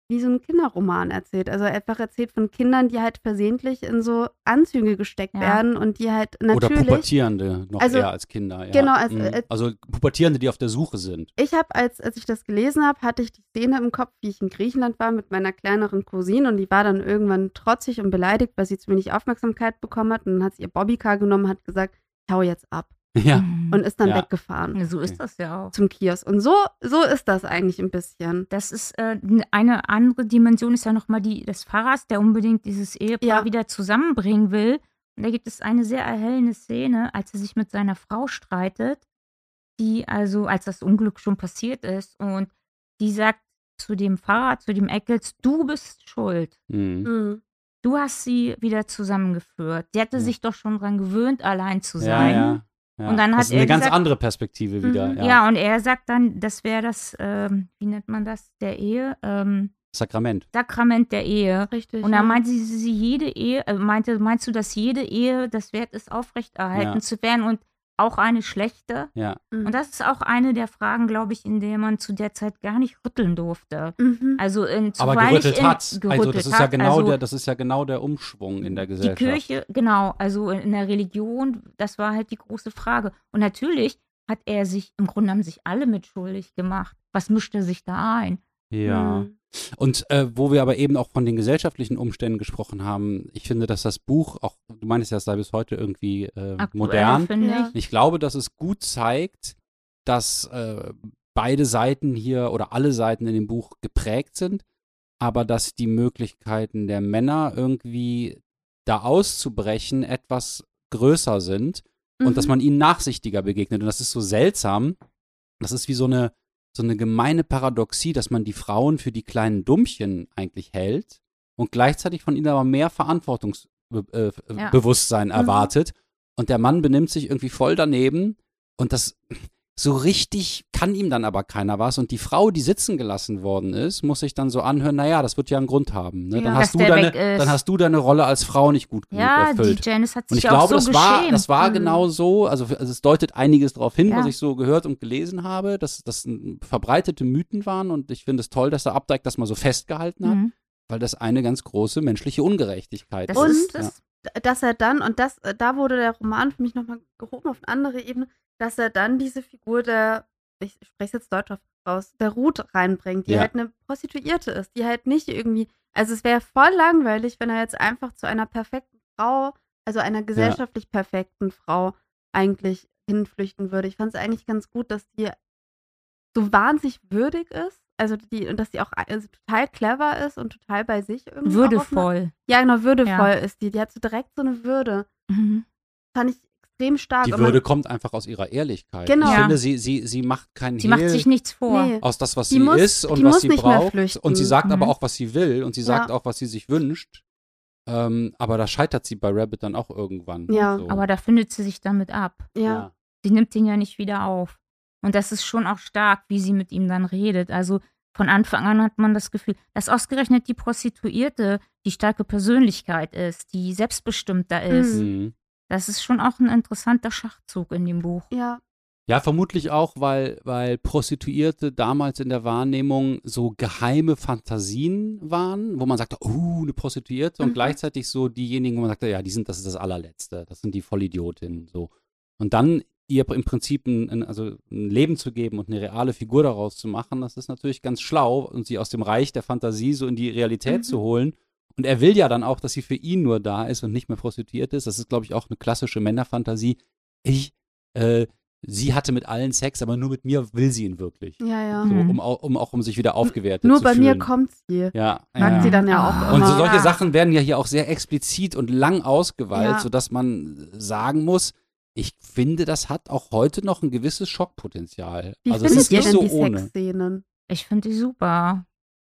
wie so ein Kinderroman erzählt. Also einfach erzählt von Kindern, die halt versehentlich in so Anzüge gesteckt Ja. werden und die halt Oder natürlich. Pubertierende noch Also, eher als Kinder. Ja. genau, als- Mhm. als- also Pubertierende, die auf der Suche sind. Ich habe, als, als ich das gelesen habe, hatte ich die Szene im Kopf, wie ich in Griechenland war mit meiner kleineren Cousine und die war dann irgendwann trotzig und beleidigt, weil sie zu wenig Aufmerksamkeit bekommen hat. Und dann hat sie ihr Bobbycar genommen und hat gesagt, ich hau jetzt ab. Ja. Mhm. und ist dann Ja. weggefahren so ist das ja auch. zum Kiosk. Und so, so ist das eigentlich ein bisschen. Das ist äh, eine andere Dimension, ist ja nochmal die des Pfarrers, der unbedingt dieses Ehepaar Ja. wieder zusammenbringen will. Und da gibt es eine sehr erhellende Szene, als er sich mit seiner Frau streitet, die also, als das Unglück schon passiert ist, und die sagt zu dem Pfarrer, zu dem Eccles, du bist schuld. Mhm. Mhm. Du hast sie wieder zusammengeführt. Sie hatte Ja. sich doch schon dran gewöhnt, allein zu sein. ja, ja. Und dann das hat ist eine er ganz gesagt- andere Perspektive wieder. Mhm. Ja. Ja. und er sagt dann, das wäre das, ähm, wie nennt man das, der Ehe, ähm, Sakrament. Sakrament der Ehe. Richtig. Und ja. dann meinte sie, sie jede Ehe, äh, meinte, meinst du, dass jede Ehe das wert ist, aufrechterhalten Ja. zu werden und auch eine schlechte? Ja. Mhm. Und das ist auch eine der Fragen, glaube ich, in der man zu der Zeit gar nicht rütteln durfte. Mhm. Also in, Aber gerüttelt in, hat. Also das ist ja genau also der, das ist ja genau der Umschwung in der die Gesellschaft. Kirche, genau, also in der Religion, das war halt die große Frage. Und natürlich hat er sich, im Grunde haben sich alle mitschuldig gemacht. Was mischt er sich da ein? Ja. Mhm. Und äh, wo wir aber eben auch von den gesellschaftlichen Umständen gesprochen haben, ich finde, dass das Buch, auch du meinst ja, es sei bis heute irgendwie äh, Aktuell, modern. ich. Ich glaube, dass es gut zeigt, dass äh, beide Seiten hier oder alle Seiten in dem Buch geprägt sind, aber dass die Möglichkeiten der Männer irgendwie da auszubrechen etwas größer sind und dass Mhm. man ihnen nachsichtiger begegnet. Und das ist so seltsam. Das ist wie so eine, so eine gemeine Paradoxie, dass man die Frauen für die kleinen Dummchen eigentlich hält und gleichzeitig von ihnen aber mehr Verantwortungsbewusstsein äh, Ja. Bewusstsein Mhm. erwartet. Und der Mann benimmt sich irgendwie voll daneben und das so richtig kann ihm dann aber keiner was. Und die Frau, die sitzen gelassen worden ist, muss sich dann so anhören, naja, das wird ja einen Grund haben. Ne? Ja. Dann, hast du deine, dann hast du deine Rolle als Frau nicht gut genug Ja, erfüllt. die Janice hat Und sich ich ja auch glaube, so das war, geschämt. das war Mhm. genau so. Also, also es deutet einiges darauf hin, Ja. was ich so gehört und gelesen habe, dass das verbreitete Mythen waren. Und ich finde es toll, dass der Updike das mal so festgehalten hat, Mhm. weil das eine ganz große menschliche Ungerechtigkeit Das Und- ist. ist das. Dass er dann, und das, äh, da wurde der Roman für mich nochmal gehoben auf eine andere Ebene, dass er dann diese Figur der, ich spreche jetzt Deutsch raus, der Ruth reinbringt, die Ja. halt eine Prostituierte ist, die halt nicht irgendwie, also es wäre voll langweilig, wenn er jetzt einfach zu einer perfekten Frau, also einer gesellschaftlich perfekten Frau eigentlich hinflüchten würde. Ich fand es eigentlich ganz gut, dass die so wahnsinnig würdig ist, also die, und dass sie auch also total clever ist und total bei sich irgendwie. auch auf eine- Würdevoll. ja, genau, würdevoll Ja. ist die. Die hat so direkt so eine Würde. Mhm. Fand ich extrem stark. Die Und man- Würde kommt einfach aus ihrer Ehrlichkeit. Genau. Ich Ja. finde, sie, sie, sie macht keinen Sie Hehl macht sich nichts vor. Nee. aus das, was Die sie muss- ist und die was muss sie braucht. Und sie sagt Mhm. aber auch, was sie will und sie sagt Ja. auch, was sie sich wünscht. Ähm, aber da scheitert sie bei Rabbit dann auch irgendwann. Ja. So. Aber da findet sie sich damit ab. ja. Sie nimmt ihn ja nicht wieder auf. Und das ist schon auch stark, wie sie mit ihm dann redet. Also von Anfang an hat man das Gefühl, dass ausgerechnet die Prostituierte die starke Persönlichkeit ist, die selbstbestimmter ist. Mhm. Mhm. Das ist schon auch ein interessanter Schachzug in dem Buch. ja. Ja, vermutlich auch, weil, weil Prostituierte damals in der Wahrnehmung so geheime Fantasien waren, wo man sagte, oh, eine Prostituierte und Mhm. gleichzeitig so diejenigen, wo man sagte, ja, die sind, das ist das allerletzte, das sind die Vollidiotinnen, so. Und dann ihr im Prinzip ein, ein, also ein Leben zu geben und eine reale Figur daraus zu machen, das ist natürlich ganz schlau und sie aus dem Reich der Fantasie so in die Realität Mhm. zu holen. Und er will ja dann auch, dass sie für ihn nur da ist und nicht mehr prostituiert ist. Das ist, glaube ich, auch eine klassische Männerfantasie. Ich, äh, sie hatte mit allen Sex, aber nur mit mir will sie ihn wirklich. Ja, ja. So, Mhm. um, um auch um sich wieder aufgewertet Nur zu bei fühlen. mir kommt sie. Ja, Sagt ja. sie dann ja auch Ah. immer. Und so solche. Sachen werden ja hier auch sehr explizit und lang ausgeweilt, Ja. sodass man sagen muss, ich finde, das hat auch heute noch ein gewisses Schockpotenzial. Wie also es ist ihr nicht denn so die ohne. Sexszenen? Ich finde die super.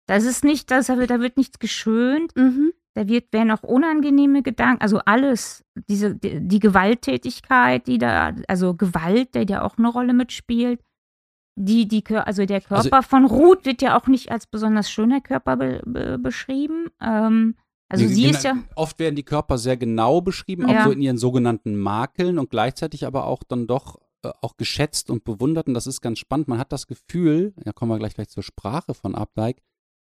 Das ist nicht, das, da wird nichts geschönt. Mhm. Da wird, werden auch unangenehme Gedanken, also alles, diese, die, die Gewalttätigkeit, die da, also Gewalt, der ja auch eine Rolle mitspielt. Die, die, also der Also- Körper von Ruth wird ja auch nicht als besonders schöner Körper be, be, beschrieben. Ähm, also Die- sie ist ja, Oft werden die Körper sehr genau beschrieben, Ja. auch so in ihren sogenannten Makeln und gleichzeitig aber auch dann doch äh, auch geschätzt und bewundert. Und das ist ganz spannend. Man hat das Gefühl, da kommen wir gleich gleich zur Sprache von Updike,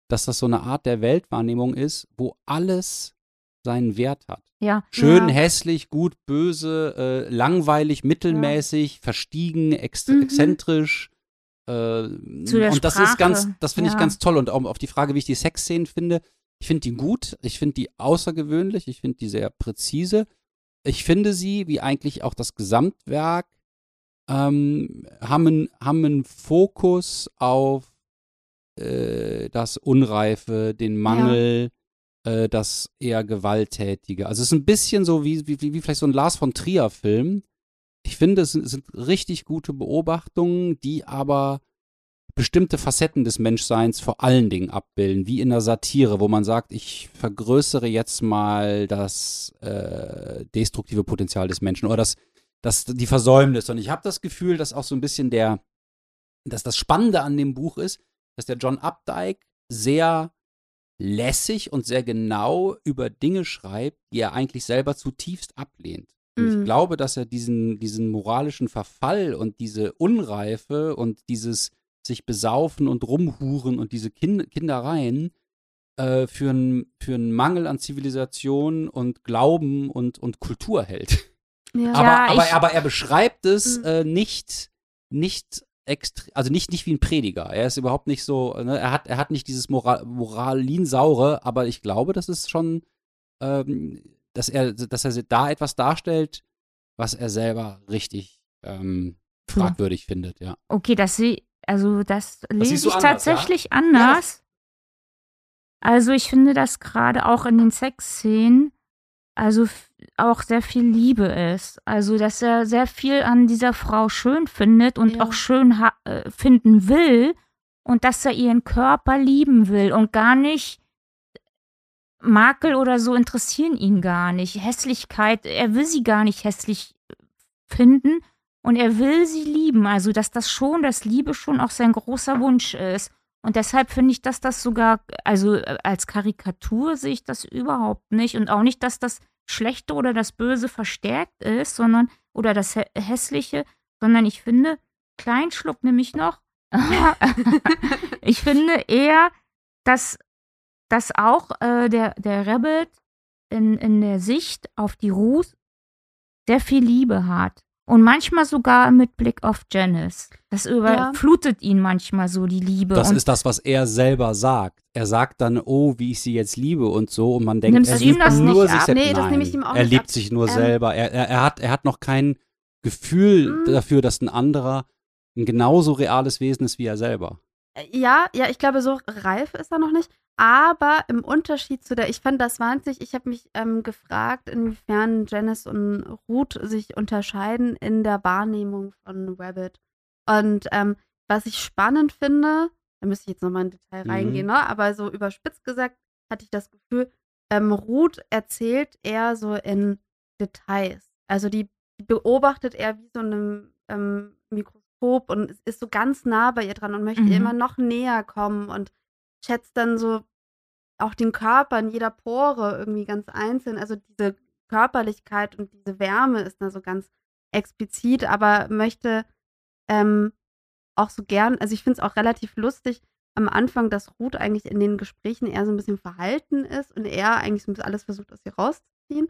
dass das so eine Art der Weltwahrnehmung ist, wo alles seinen Wert hat. ja, Schön, Ja. hässlich, gut, böse, äh, langweilig, mittelmäßig, verstiegen, ex Mhm. exzentrisch. Äh, und das ist ganz, Sprache, das finde ich ja. ganz toll. Und auch auf die Frage, wie ich die Sexszenen finde, ich finde die gut, ich finde die außergewöhnlich, ich finde die sehr präzise. Ich finde sie, wie eigentlich auch das Gesamtwerk, ähm, haben, einen, haben einen Fokus auf äh, das Unreife, den Mangel, äh, das eher Gewalttätige. Also es ist ein bisschen so wie, wie, wie vielleicht so ein Lars von Trier-Film. Ich finde, es sind, sind richtig gute Beobachtungen, die aber bestimmte Facetten des Menschseins vor allen Dingen abbilden, wie in der Satire, wo man sagt, ich vergrößere jetzt mal das äh, destruktive Potenzial des Menschen oder das, das die Versäumnis. Und ich habe das Gefühl, dass auch so ein bisschen der, dass das Spannende an dem Buch ist, dass der John Updike sehr lässig und sehr genau über Dinge schreibt, die er eigentlich selber zutiefst ablehnt. Und ich Mhm. glaube, dass er diesen, diesen moralischen Verfall und diese Unreife und dieses sich besaufen und rumhuren und diese kind Kindereien äh, für einen für einen Mangel an Zivilisation und Glauben und, und Kultur hält. Ja. Aber, Ja, aber, ich- aber er beschreibt es Mhm. äh, nicht, nicht also nicht, nicht wie ein Prediger. Er ist überhaupt nicht so, ne? er, hat, er hat nicht dieses Moral Moralinsaure, aber ich glaube, das ist schon, ähm, dass er, dass er da etwas darstellt, was er selber richtig ähm, fragwürdig findet, ja. Okay, das sehe also das lese siehst du ich anders, tatsächlich anders. Also ich finde, dass gerade auch in den Sexszenen also auch sehr viel Liebe ist. Also dass er sehr viel an dieser Frau schön findet und Ja. auch schön ha- äh, finden will und dass er ihren Körper lieben will und gar nicht Makel oder so interessieren ihn gar nicht. Hässlichkeit, er will sie gar nicht hässlich finden und er will sie lieben. Also, dass das schon, dass Liebe schon auch sein großer Wunsch ist. Und deshalb finde ich, dass das sogar, also äh, als Karikatur sehe ich das überhaupt nicht. Und auch nicht, dass das Schlechte oder das Böse verstärkt ist, sondern, oder das Hä- Hässliche, sondern ich finde, Kleinschluck nämlich noch, ich finde eher, dass, dass auch äh, der, der Rabbit in, in der Sicht auf die Ruth sehr viel Liebe hat. Und manchmal sogar mit Blick auf Janice. Das überflutet ihn manchmal so, die Liebe. Das und ist das, was er selber sagt. Er sagt dann, oh, wie ich sie jetzt liebe und so, und man denkt, Nimmst er du ihm liebt das nur nicht sich ab? selbst. Nee, das nehme ich ihm auch er liebt ab. sich nur Ähm, selber. Er, er, er, hat, er hat noch kein Gefühl Mm. dafür, dass ein anderer ein genauso reales Wesen ist wie er selber. Ja, ja, ich glaube, so reif ist er noch nicht. Aber im Unterschied zu der, ich fand das wahnsinnig, ich habe mich ähm, gefragt, inwiefern Janice und Ruth sich unterscheiden in der Wahrnehmung von Rabbit. Und ähm, was ich spannend finde, da müsste ich jetzt nochmal in Detail Mhm. reingehen, ne? aber so überspitzt gesagt hatte ich das Gefühl, ähm, Ruth erzählt eher so in Details. Also die, beobachtet er wie so einem ähm, Mikroskop und ist- so ganz nah bei ihr dran und möchte Mhm. immer noch näher kommen und schätzt dann so auch den Körper in jeder Pore irgendwie ganz einzeln. Also diese Körperlichkeit und diese Wärme ist da so ganz explizit, aber möchte ähm, auch so gern, also ich finde es auch relativ lustig am Anfang, dass Ruth eigentlich in den Gesprächen eher so ein bisschen verhalten ist und er eigentlich so ein bisschen alles versucht aus ihr rauszuziehen.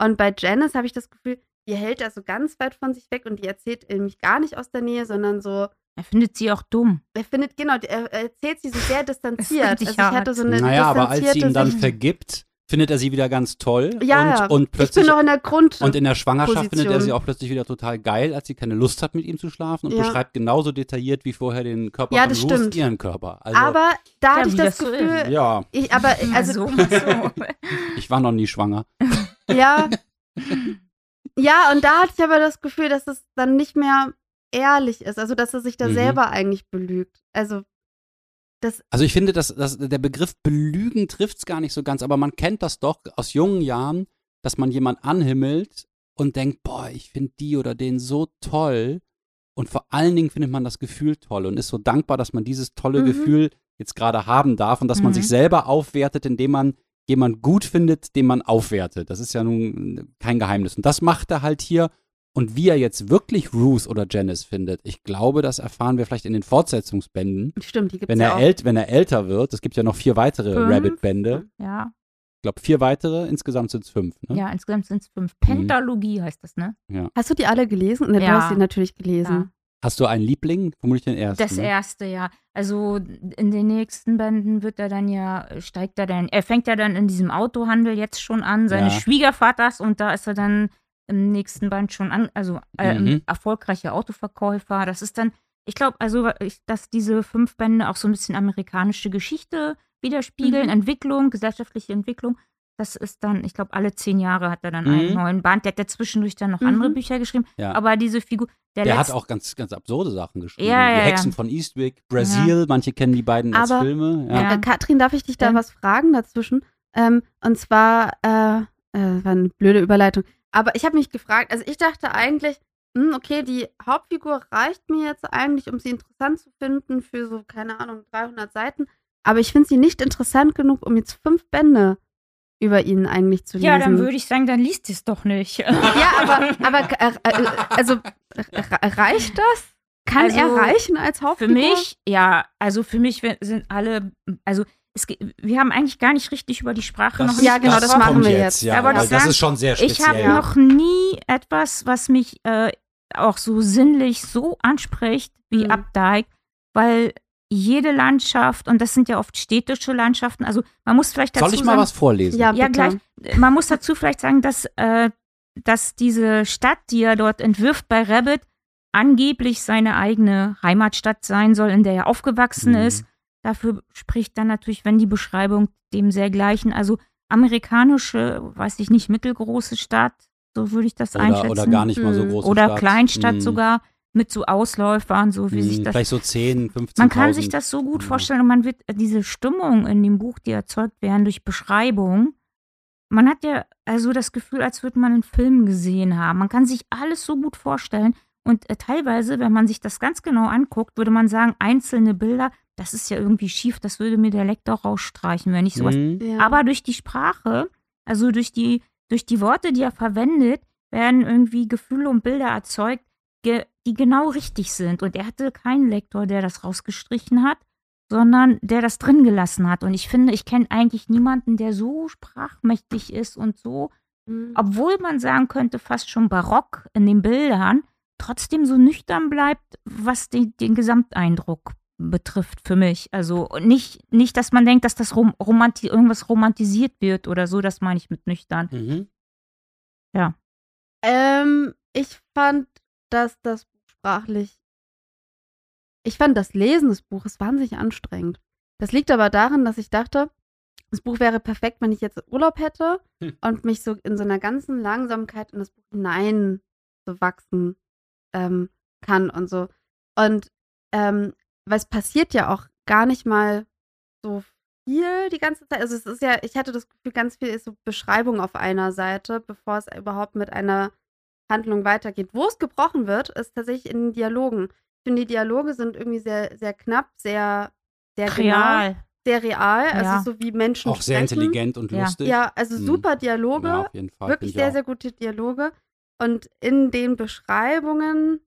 Und bei Janice habe ich das Gefühl, die hält er so ganz weit von sich weg und die erzählt nämlich gar nicht aus der Nähe, sondern so, er findet sie auch dumm. er findet, genau, er er erzählt sie so sehr distanziert. Also ich hatte so eine Naja, aber als sie ihm distanzierte dann vergibt, findet er sie wieder ganz toll. ja, und, und ich plötzlich bin noch in der Grund. Und in der Schwangerschaft findet er Position. sie auch plötzlich wieder total geil, als sie keine Lust hat, mit ihm zu schlafen und Ja. beschreibt genauso detailliert wie vorher den Körper Ja, von das Ruth stimmt. ihren Körper. Also, aber da Ja, hatte ich das das so Gefühl, ja, ich, aber also so, so. ich war noch nie schwanger. ja, ja, und da hatte ich aber das Gefühl, dass es dann nicht mehr ehrlich ist, also dass er sich da Mhm. selber eigentlich belügt. Also das, Also ich finde, dass, dass der Begriff belügen trifft es gar nicht so ganz, aber man kennt das doch aus jungen Jahren, dass man jemand anhimmelt und denkt, boah, ich finde die oder den so toll. Und vor allen Dingen findet man das Gefühl toll und ist so dankbar, dass man dieses tolle Mhm. Gefühl jetzt gerade haben darf und dass man Mhm. sich selber aufwertet, indem man jemand gut findet, den man aufwertet. Das ist ja nun kein Geheimnis. Und das macht er halt hier. Und wie er jetzt wirklich Ruth oder Janice findet, ich glaube, das erfahren wir vielleicht in den Fortsetzungsbänden stimmt, die gibt es wenn ja er, auch. wenn er älter wird, es gibt ja noch vier weitere. Rabbit-Bände. Ja, Ich glaube, vier weitere, insgesamt sind es fünf. Ne? ja, insgesamt sind es fünf. Pentalogie heißt das, ne? Hast du die alle gelesen? Ne, Du Ja. hast sie natürlich gelesen. Hast du einen Liebling? Vermutlich den ersten. Das ne? erste, ja. Also in den nächsten Bänden wird er dann ja, steigt er dann, er fängt ja dann in diesem Autohandel jetzt schon an, seines Ja. Schwiegervaters und da ist er dann im nächsten Band schon an, also äh, Mhm. erfolgreicher Autoverkäufer. Das ist dann, ich glaube, also, ich, dass diese fünf Bände auch so ein bisschen amerikanische Geschichte widerspiegeln, Mhm. Entwicklung, gesellschaftliche Entwicklung. Das ist dann, ich glaube, alle zehn Jahre hat er dann einen Mhm. neuen Band. Der hat ja zwischendurch dann noch Mhm. andere Bücher geschrieben. Ja. Aber diese Figur, der, Der hat auch ganz, ganz absurde Sachen geschrieben. Ja, die ja, ja. Hexen von Eastwick, Brasil, manche kennen die beiden als Aber- Filme. Ja. Ja. Äh, Katrin, darf ich dich da Ja. was fragen dazwischen? Ähm, und zwar, äh, äh, war eine blöde Überleitung. Aber ich habe mich gefragt, also ich dachte eigentlich, hm, okay, die Hauptfigur reicht mir jetzt eigentlich, um sie interessant zu finden für so, keine Ahnung, 300 Seiten. Aber ich finde sie nicht interessant genug, um jetzt fünf Bände über ihn eigentlich zu lesen. ja, dann würde ich sagen, dann liest es doch nicht. Ja, aber, aber äh, äh, also re- reicht das? Kann Also, er reichen als Für Hauptfigur? mich, ja, also für mich sind alle, also es, wir haben eigentlich gar nicht richtig über die Sprache noch Ja, genau, das kommt machen wir jetzt. Ja, Aber das das sagen- ist schon sehr speziell. Ich habe Ja. noch nie etwas, was mich äh, auch so sinnlich so anspricht wie Mhm. Updike, weil jede Landschaft, und das sind ja oft städtische Landschaften, also man muss vielleicht dazu Soll ich mal sagen, was vorlesen? Ja, ja, gleich. Man muss dazu vielleicht sagen, dass, äh, dass diese Stadt, die er dort entwirft bei Rabbit, angeblich seine eigene Heimatstadt sein soll, in der er aufgewachsen Mhm. ist. Dafür spricht dann natürlich, wenn die Beschreibung dem sehr gleichen, also amerikanische, weiß ich nicht, mittelgroße Stadt, so würde ich das einschätzen. Oder, oder gar nicht mal so Mhm. groß. Oder Kleinstadt Mhm. sogar, mit so Ausläufern, so wie sich das Vielleicht so 10, 15. man kann sich das so gut Ja. vorstellen und man wird äh, diese Stimmung in dem Buch, die erzeugt werden durch Beschreibung. Man hat ja also das Gefühl, als würde man einen Film gesehen haben. Man kann sich alles so gut vorstellen und äh, teilweise, wenn man sich das ganz genau anguckt, würde man sagen, einzelne Bilder, das ist ja irgendwie schief, das würde mir der Lektor rausstreichen, wenn ich sowas Mhm. Ja. aber durch die Sprache, also durch die, durch die Worte, die er verwendet, werden irgendwie Gefühle und Bilder erzeugt, ge die genau richtig sind. Und er hatte keinen Lektor, der das rausgestrichen hat, sondern der das drin gelassen hat. Und ich finde, ich kenne eigentlich niemanden, der so sprachmächtig ist und so, Mhm. obwohl man sagen könnte, fast schon barock in den Bildern, trotzdem so nüchtern bleibt, was den, den Gesamteindruck betrifft für mich. Also nicht, nicht, dass man denkt, dass das rom romanti irgendwas romantisiert wird oder so, das meine ich mit nüchtern. Mhm. Ähm, ich fand, dass das Buch sprachlich. Ich fand das Lesen des Buches wahnsinnig anstrengend. Das liegt aber daran, dass ich dachte, das Buch wäre perfekt, wenn ich jetzt Urlaub hätte Hm. und mich so in so einer ganzen Langsamkeit in das Buch hinein so wachsen ähm, kann und so. Und ähm, weil es passiert ja auch gar nicht mal so viel die ganze Zeit. Also es ist ja, ich hatte das Gefühl, ganz viel ist so Beschreibung auf einer Seite, bevor es überhaupt mit einer Handlung weitergeht. Wo es gebrochen wird, ist tatsächlich in den Dialogen. Ich finde, die Dialoge sind irgendwie sehr, sehr knapp, sehr, sehr genau, Real. sehr real. Ja. Also so wie Menschen Auch sehr sprechen. intelligent und Ja. lustig. Ja, also Mhm. super Dialoge Ja, auf jeden Fall. wirklich sehr, auch. sehr gute Dialoge. Und in den Beschreibungen,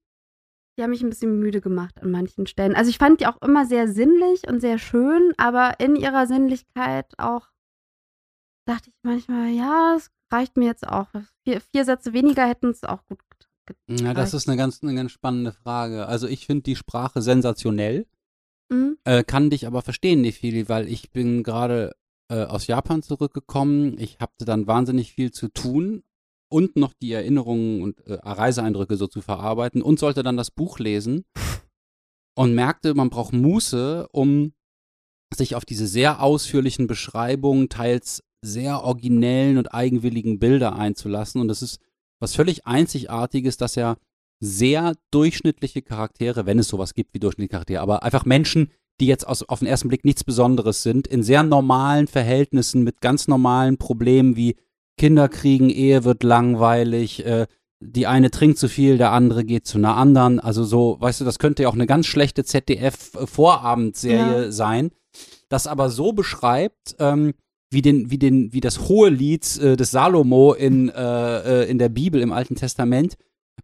die haben mich ein bisschen müde gemacht an manchen Stellen. Also ich fand die auch immer sehr sinnlich und sehr schön, aber in ihrer Sinnlichkeit auch dachte ich manchmal, ja, es reicht mir jetzt auch. Vier, vier Sätze weniger hätten es auch gut getan. Ja, das ist eine ganz, eine ganz spannende Frage. Also ich finde die Sprache sensationell, Mhm. äh, kann dich aber verstehen, Nefili, weil ich bin gerade äh, aus Japan zurückgekommen. Ich hatte dann wahnsinnig viel zu tun und noch die Erinnerungen und äh, Reiseeindrücke so zu verarbeiten und sollte dann das Buch lesen und merkte, man braucht Muße, um sich auf diese sehr ausführlichen Beschreibungen, teils sehr originellen und eigenwilligen Bilder einzulassen. Und das ist was völlig Einzigartiges, dass er sehr durchschnittliche Charaktere, wenn es sowas gibt wie durchschnittliche Charaktere, aber einfach Menschen, die jetzt aus, auf den ersten Blick nichts Besonderes sind, in sehr normalen Verhältnissen mit ganz normalen Problemen wie Kinder kriegen, Ehe wird langweilig, äh, die eine trinkt zu viel, der andere geht zu einer anderen. Also so, weißt du, das könnte ja auch eine ganz schlechte ZDF-Vorabendserie Ja. sein, das aber so beschreibt, ähm, wie den, wie den, wie das hohe Lied äh, des Salomo in, äh, äh, in der Bibel im Alten Testament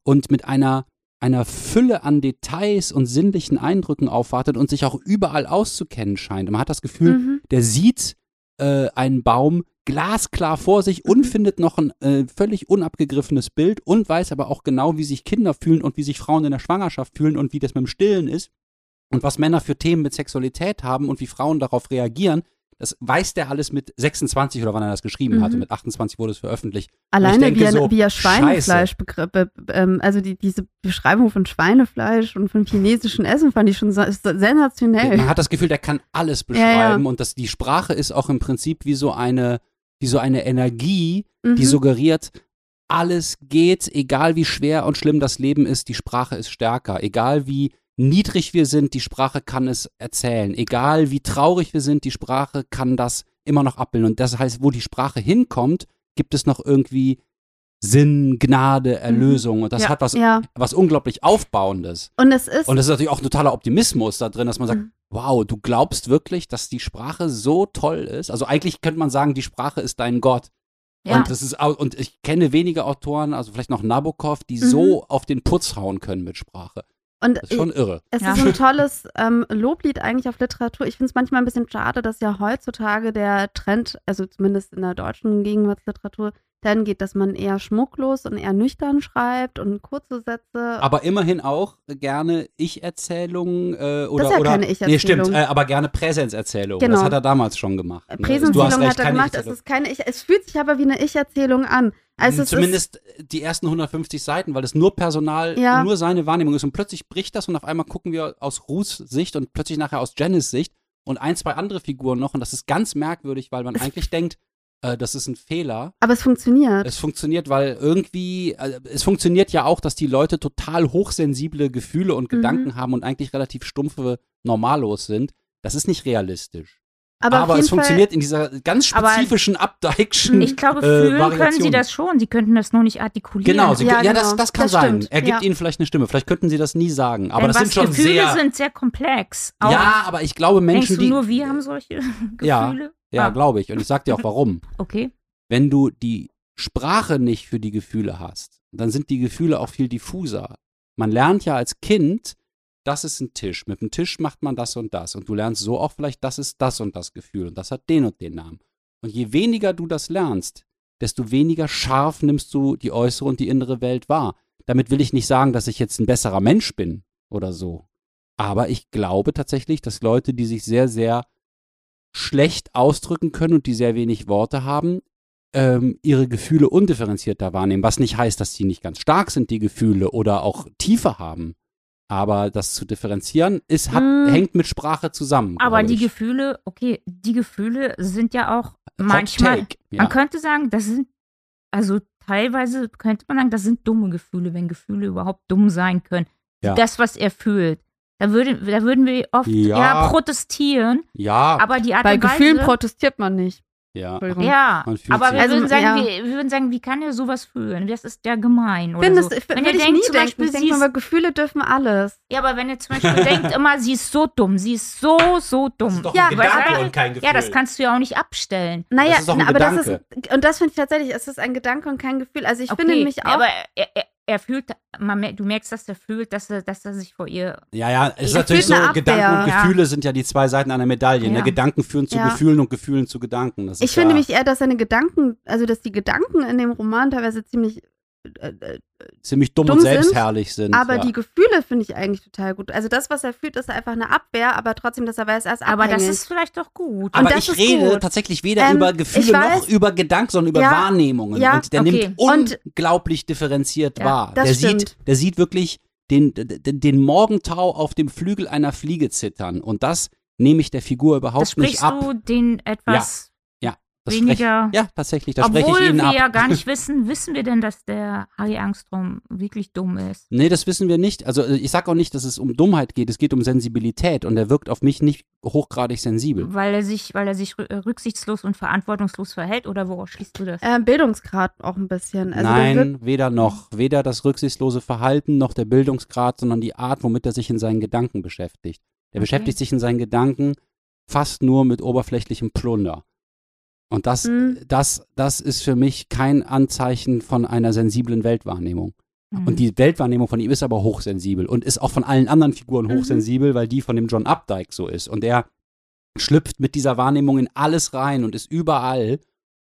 und mit einer einer Fülle an Details und sinnlichen Eindrücken aufwartet und sich auch überall auszukennen scheint. Und man hat das Gefühl, Mhm. der sieht äh, einen Baum glasklar vor sich und Mhm. findet noch ein äh, völlig unabgegriffenes Bild und weiß aber auch genau, wie sich Kinder fühlen und wie sich Frauen in der Schwangerschaft fühlen und wie das mit dem Stillen ist und was Männer für Themen mit Sexualität haben und wie Frauen darauf reagieren. Das weiß der alles mit 26 oder wann er das geschrieben Mhm. hatte. Mit 28 wurde es veröffentlicht. Alleine denke wie er, so, wie er Schweinefleisch begriff, be- ähm, also die, diese Beschreibung von Schweinefleisch und von chinesischen Essen fand ich schon so, sensationell. Man hat das Gefühl, der kann alles Ja, ja. beschreiben und das, die Sprache ist auch im Prinzip wie so eine, wie so eine Energie, die Mhm. suggeriert, alles geht, egal wie schwer und schlimm das Leben ist, die Sprache ist stärker. Egal wie niedrig wir sind, die Sprache kann es erzählen. Egal wie traurig wir sind, die Sprache kann das immer noch abbilden. Und das heißt, wo die Sprache hinkommt, gibt es noch irgendwie Sinn, Gnade, Erlösung. Und das Ja. hat was, Mhm. ja, was unglaublich Aufbauendes. und es ist, Und das ist natürlich auch ein totaler Optimismus da drin, dass man sagt, Mhm. wow, du glaubst wirklich, dass die Sprache so toll ist? Also eigentlich könnte man sagen, die Sprache ist dein Gott. Ja. Und das ist und ich kenne wenige Autoren, also vielleicht noch Nabokov, die Mhm. so auf den Putz hauen können mit Sprache. Und Das ist schon irre. Es Ja. ist ein tolles ähm, Loblied eigentlich auf Literatur. Ich finde es manchmal ein bisschen schade, dass ja heutzutage der Trend, also zumindest in der deutschen Gegenwartsliteratur, dahin geht, dass man eher schmucklos und eher nüchtern schreibt und kurze Sätze. Aber immerhin auch gerne Ich-Erzählungen äh, oder ist ja oder keine nee, Ich-Erzählung. stimmt, äh, aber gerne Präsenzerzählungen. Genau. Das hat er damals schon gemacht. ne? Präsenzierung recht, hat er gemacht. Es, ist keine ich, es fühlt sich aber wie eine Ich-Erzählung an. Also es Zumindest die ersten 150 Seiten, weil es nur Personal, Ja. nur seine Wahrnehmung ist. Und plötzlich bricht das und auf einmal gucken wir aus Ruths Sicht und plötzlich nachher aus Janice Sicht und ein, zwei andere Figuren noch. Und das ist ganz merkwürdig, weil man eigentlich denkt, äh, das ist ein Fehler. aber es funktioniert. Es funktioniert, weil irgendwie, äh, es funktioniert ja auch, dass die Leute total hochsensible Gefühle und Mhm. Gedanken haben und eigentlich relativ stumpfe Normalos sind. Das ist nicht realistisch. Aber Aber, es funktioniert in dieser ganz spezifischen Updike'schen Ich glaube, äh, fühlen können Variation. sie das schon. Sie könnten das nur nicht artikulieren. Genau, sie, Ja, ja, genau. das, das kann Das sein. stimmt, Er gibt ja. ihnen vielleicht eine Stimme. Vielleicht könnten sie das nie sagen. Aber Denn das sind schon Gefühle sehr. sind sehr komplex. Auch, ja, aber ich glaube, denkst Menschen, du die. nur wir haben solche Ja, Gefühle? Ja, Ah. glaube ich. Und ich sag dir auch warum. Okay. Wenn du die Sprache nicht für die Gefühle hast, dann sind die Gefühle auch viel diffuser. Man lernt ja als Kind, das ist ein Tisch. Mit dem Tisch macht man das und das. Und du lernst so auch vielleicht, das ist das und das Gefühl. Und das hat den und den Namen. Und je weniger du das lernst, desto weniger scharf nimmst du die äußere und die innere Welt wahr. Damit will ich nicht sagen, dass ich jetzt ein besserer Mensch bin oder so. Aber ich glaube tatsächlich, dass Leute, die sich sehr, sehr schlecht ausdrücken können und die sehr wenig Worte haben, ähm, ihre Gefühle undifferenzierter wahrnehmen. Was nicht heißt, dass sie nicht ganz stark sind, die Gefühle, oder auch Tiefe haben. Aber das zu differenzieren, ist, hat, Mm. hängt mit Sprache zusammen. Aber die ich. Gefühle, okay, die Gefühle sind ja auch Hot manchmal. Take, ja. Man könnte sagen, das sind, also teilweise könnte man sagen, das sind dumme Gefühle, wenn Gefühle überhaupt dumm sein können. Ja. Das, was er fühlt. Da, würde, da würden wir oft Ja. eher protestieren, ja, aber die Art Bei und Weise. Gefühlen protestiert man nicht. Ja. Ja, Man fühlt aber wir, Also, würden sagen, ja. wir, wir würden sagen, wie kann er sowas fühlen? Das ist ja gemein. Oder Findest, so. ich, Wenn würde ihr ich denkt nie zum denken. Beispiel, Ich sie denke ist, mal, Gefühle dürfen alles. ja, aber wenn ihr zum Beispiel denkt immer, sie ist so dumm, sie ist so, so dumm. Ja, ein Gedanke weil- und kein Gefühl. Ja, das kannst du ja auch nicht abstellen. Naja, Das ist doch ein na, aber das Gedanke. ist, und das finde ich tatsächlich, es ist ein Gedanke und kein Gefühl. Also ich finde Okay, nämlich auch, Aber er, fühlt, man, du merkst, dass er fühlt, dass er, dass er sich vor ihr. Ja, ja, es ist natürlich so, Gedanken und. Gefühle sind ja die zwei Seiten einer Medaille. Ne? Ja. Gedanken führen zu Ja. Gefühlen und Gefühlen zu Gedanken. Das ich ist finde ja, nämlich eher, dass seine Gedanken, also dass die Gedanken in dem Roman teilweise ziemlich, äh, äh, ziemlich dumm, dumm und sind, selbstherrlich sind. aber ja. die Gefühle finde ich eigentlich total gut. Also das, was er fühlt, ist einfach eine Abwehr, aber trotzdem, dass er weiß, er ist Aber abhängig. das ist vielleicht doch gut. Aber das ich rede gut. tatsächlich weder Ähm, über Gefühle weiß- noch über Gedanken, sondern über Ja, Wahrnehmungen. ja, und der okay. nimmt Und- unglaublich differenziert Ja, wahr. das der stimmt. sieht, der sieht wirklich den, den, den Morgentau auf dem Flügel einer Fliege zittern. Und das nehme ich der Figur das überhaupt nicht sprichst ab. du den etwas Das weniger. ja, tatsächlich, das spreche Obwohl ich Ihnen wir ab. ja gar nicht wissen, wissen wir denn, dass der Harry Angstrom wirklich dumm ist? Nee, das wissen wir nicht. Also ich sage auch nicht, dass es um Dummheit geht. Es geht um Sensibilität und er wirkt auf mich nicht hochgradig sensibel. Weil er sich, weil er sich rü- rücksichtslos und verantwortungslos verhält oder woraus schließt du das? äh, Bildungsgrad auch ein bisschen. Also Nein, weder noch. Weder das rücksichtslose Verhalten noch der Bildungsgrad, sondern die Art, womit er sich in seinen Gedanken beschäftigt. Der Okay. beschäftigt sich in seinen Gedanken fast nur mit oberflächlichem Plunder. Und das, Mhm. das, das ist für mich kein Anzeichen von einer sensiblen Weltwahrnehmung. Mhm. Und die Weltwahrnehmung von ihm ist aber hochsensibel und ist auch von allen anderen Figuren Mhm. hochsensibel, weil die von dem John Updike so ist. Und er schlüpft mit dieser Wahrnehmung in alles rein und ist überall.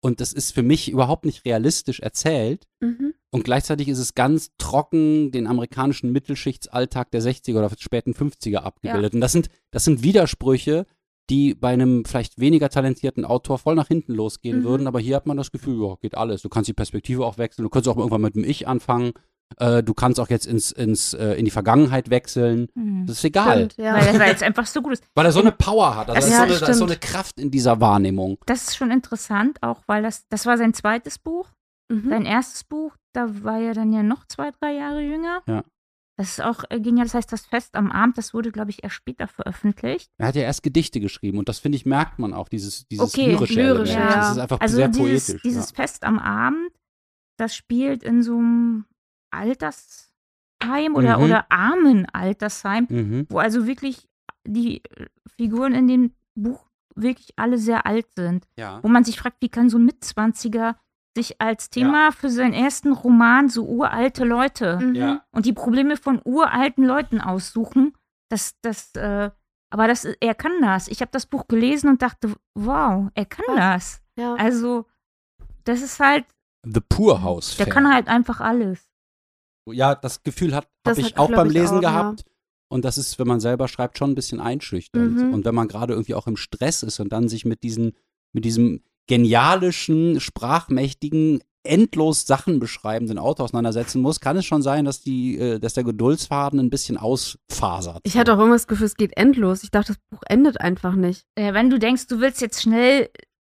Und das ist für mich überhaupt nicht realistisch erzählt. Mhm. Und gleichzeitig ist es ganz trocken den amerikanischen Mittelschichtsalltag der 60er oder späten 50er abgebildet. Und das sind, das sind Widersprüche, die bei einem vielleicht weniger talentierten Autor voll nach hinten losgehen Mhm. würden. Aber hier hat man das Gefühl, ja, geht alles. Du kannst die Perspektive auch wechseln. Du kannst auch irgendwann mit dem Ich anfangen. Äh, du kannst auch jetzt ins, ins, äh, in die Vergangenheit wechseln. Mhm. Das ist egal. Stimmt, ja. Weil er jetzt einfach so gut ist. Weil er so eine Power hat. Also da, ist Ja, so eine, da ist so eine. Kraft in dieser Wahrnehmung. Das ist schon interessant, auch weil das, das war sein zweites Buch. Mhm. Sein erstes Buch, da war er dann ja noch zwei, drei Jahre jünger. Ja. Das ist auch äh, genial. Das heißt, das Fest am Abend, das wurde, glaube ich, erst später veröffentlicht. Er hat ja erst Gedichte geschrieben und das finde ich, merkt man auch, dieses, dieses Okay, lyrische lyrisch, Element. ja. Das ist einfach Also sehr dieses, poetisch. dieses Fest am Abend, das spielt in so einem Altersheim oder, Mhm. oder armen Altersheim, ja. Mhm. wo also wirklich die äh, Figuren in dem Buch wirklich alle sehr alt sind. ja. Wo man sich fragt, wie kann so ein Mitzwanziger sich als Thema für seinen ersten Roman so uralte Leute Mhm. Ja. und die Probleme von uralten Leuten aussuchen. Das, das, äh, aber das, er kann das. Ich habe das Buch gelesen und dachte, wow, er kann Was? das. Ja. Also, das ist halt, The Poor House. der kann halt einfach alles. Ja, das Gefühl habe ich hat, auch beim ich, Lesen auch, ja. gehabt. Und das ist, wenn man selber schreibt, schon ein bisschen einschüchternd. Mhm. Und wenn man gerade irgendwie auch im Stress ist und dann sich mit diesen, mit diesem genialischen, sprachmächtigen, endlos Sachen beschreibenden Autor auseinandersetzen muss, kann es schon sein, dass die, äh, dass der Geduldsfaden ein bisschen ausfasert. Ich hatte auch irgendwas das Gefühl, es geht endlos. Ich dachte, das Buch endet einfach nicht. Äh, wenn du denkst, du willst jetzt schnell,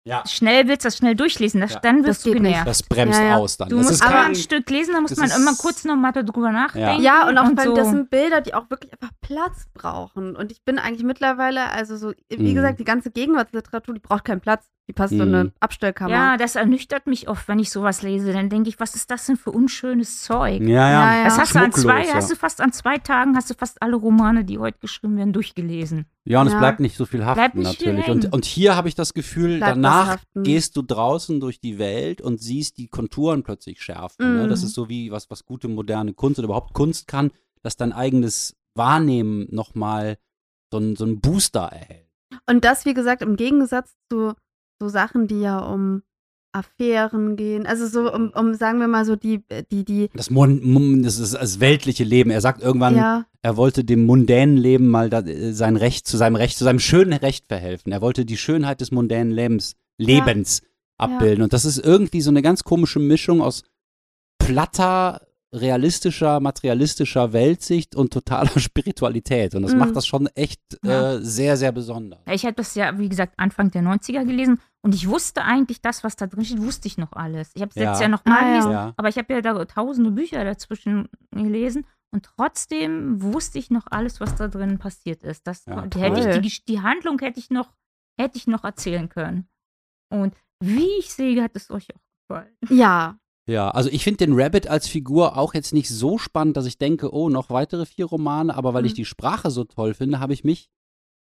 ja, schnell willst das schnell durchlesen, das, Ja. dann Das wirst du geht nicht. genervt. das bremst Ja, ja. aus dann. Du das musst ist aber kein, ein Stück lesen, da muss das man immer kurz nochmal darüber nachdenken. Ja, und auch weil so. das sind Bilder, die auch wirklich einfach Platz brauchen. Und ich bin eigentlich mittlerweile, also so, wie Mhm. gesagt, die ganze Gegenwartsliteratur, die braucht keinen Platz. Die passt in Mhm. eine Abstellkammer. Ja, das ernüchtert mich oft, wenn ich sowas lese. Dann denke ich, was ist das denn für unschönes Zeug? ja, ja. Ja, ja. Das hast du an zwei, ja. hast du fast an zwei Tagen, hast du fast alle Romane, die heute geschrieben werden, durchgelesen. Ja, und es Ja. bleibt nicht so viel haften Bleibt nicht viel natürlich. Und, und hier habe ich das Gefühl, Bleibt danach gehst du draußen durch die Welt und siehst die Konturen plötzlich schärfen. Ne? Mhm. Das ist so wie was, was gute moderne Kunst oder überhaupt Kunst kann, dass dein eigenes Wahrnehmen nochmal so einen so einen Booster erhält. Und das, wie gesagt, im Gegensatz zu so Sachen, die ja um Affären gehen. Also so um, um sagen wir mal so die, die, die, Das, Mon das ist das weltliche Leben. Er sagt irgendwann, ja, er wollte dem mundänen Leben mal da, äh, sein Recht zu seinem Recht, zu seinem schönen Recht verhelfen. Er wollte die Schönheit des mundänen Lebens, Lebens abbilden. Und das ist irgendwie so eine ganz komische Mischung aus platter, realistischer, materialistischer Weltsicht und totaler Spiritualität. Und das Mhm. macht das schon echt Ja. äh, sehr, sehr besonders. Ich habe das ja, wie gesagt, Anfang der 90er gelesen und ich wusste eigentlich, das, was da drin steht, wusste ich noch alles. Ich habe es Ja. jetzt ja noch mal Ah, gelesen, Ja. aber ich habe ja da tausende Bücher dazwischen gelesen und trotzdem wusste ich noch alles, was da drin passiert ist. Das, Ja, die, hätte ich, die, die Handlung hätte ich noch, hätte ich noch erzählen können. Und wie ich sehe, hat es euch auch gefallen. ja, Ja, also ich finde den Rabbit als Figur auch jetzt nicht so spannend, dass ich denke, oh, noch weitere vier Romane, aber weil ich Mhm. die Sprache so toll finde, habe ich mich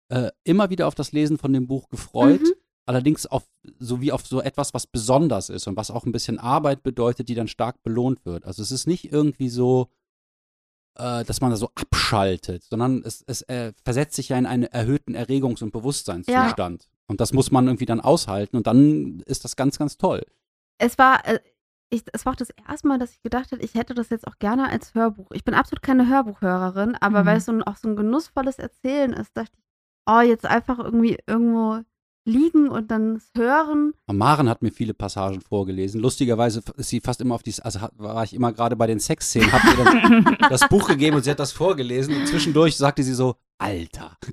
äh, immer wieder auf das Lesen von dem Buch gefreut. Mhm. Allerdings auf sowie auf so etwas, was besonders ist und was auch ein bisschen Arbeit bedeutet, die dann stark belohnt wird. Also es ist nicht irgendwie so, äh, dass man da so abschaltet, sondern es, es äh, versetzt sich ja in einen erhöhten Erregungs- und Bewusstseinszustand. Und das muss man irgendwie dann aushalten und dann ist das ganz, ganz toll. es war, äh, ich, es war auch das erste Mal, dass ich gedacht hätte, ich hätte das jetzt auch gerne als Hörbuch. Ich bin absolut keine Hörbuchhörerin, aber Mhm. weil es so ein, auch so ein genussvolles Erzählen ist, dachte ich, oh, jetzt einfach irgendwie irgendwo liegen und dann es hören. Maren hat mir viele Passagen vorgelesen. Lustigerweise ist sie fast immer auf die, also war ich immer gerade bei den Sexszenen, hab ihr dann das Buch gegeben und sie hat das vorgelesen und zwischendurch sagte sie so, Alter.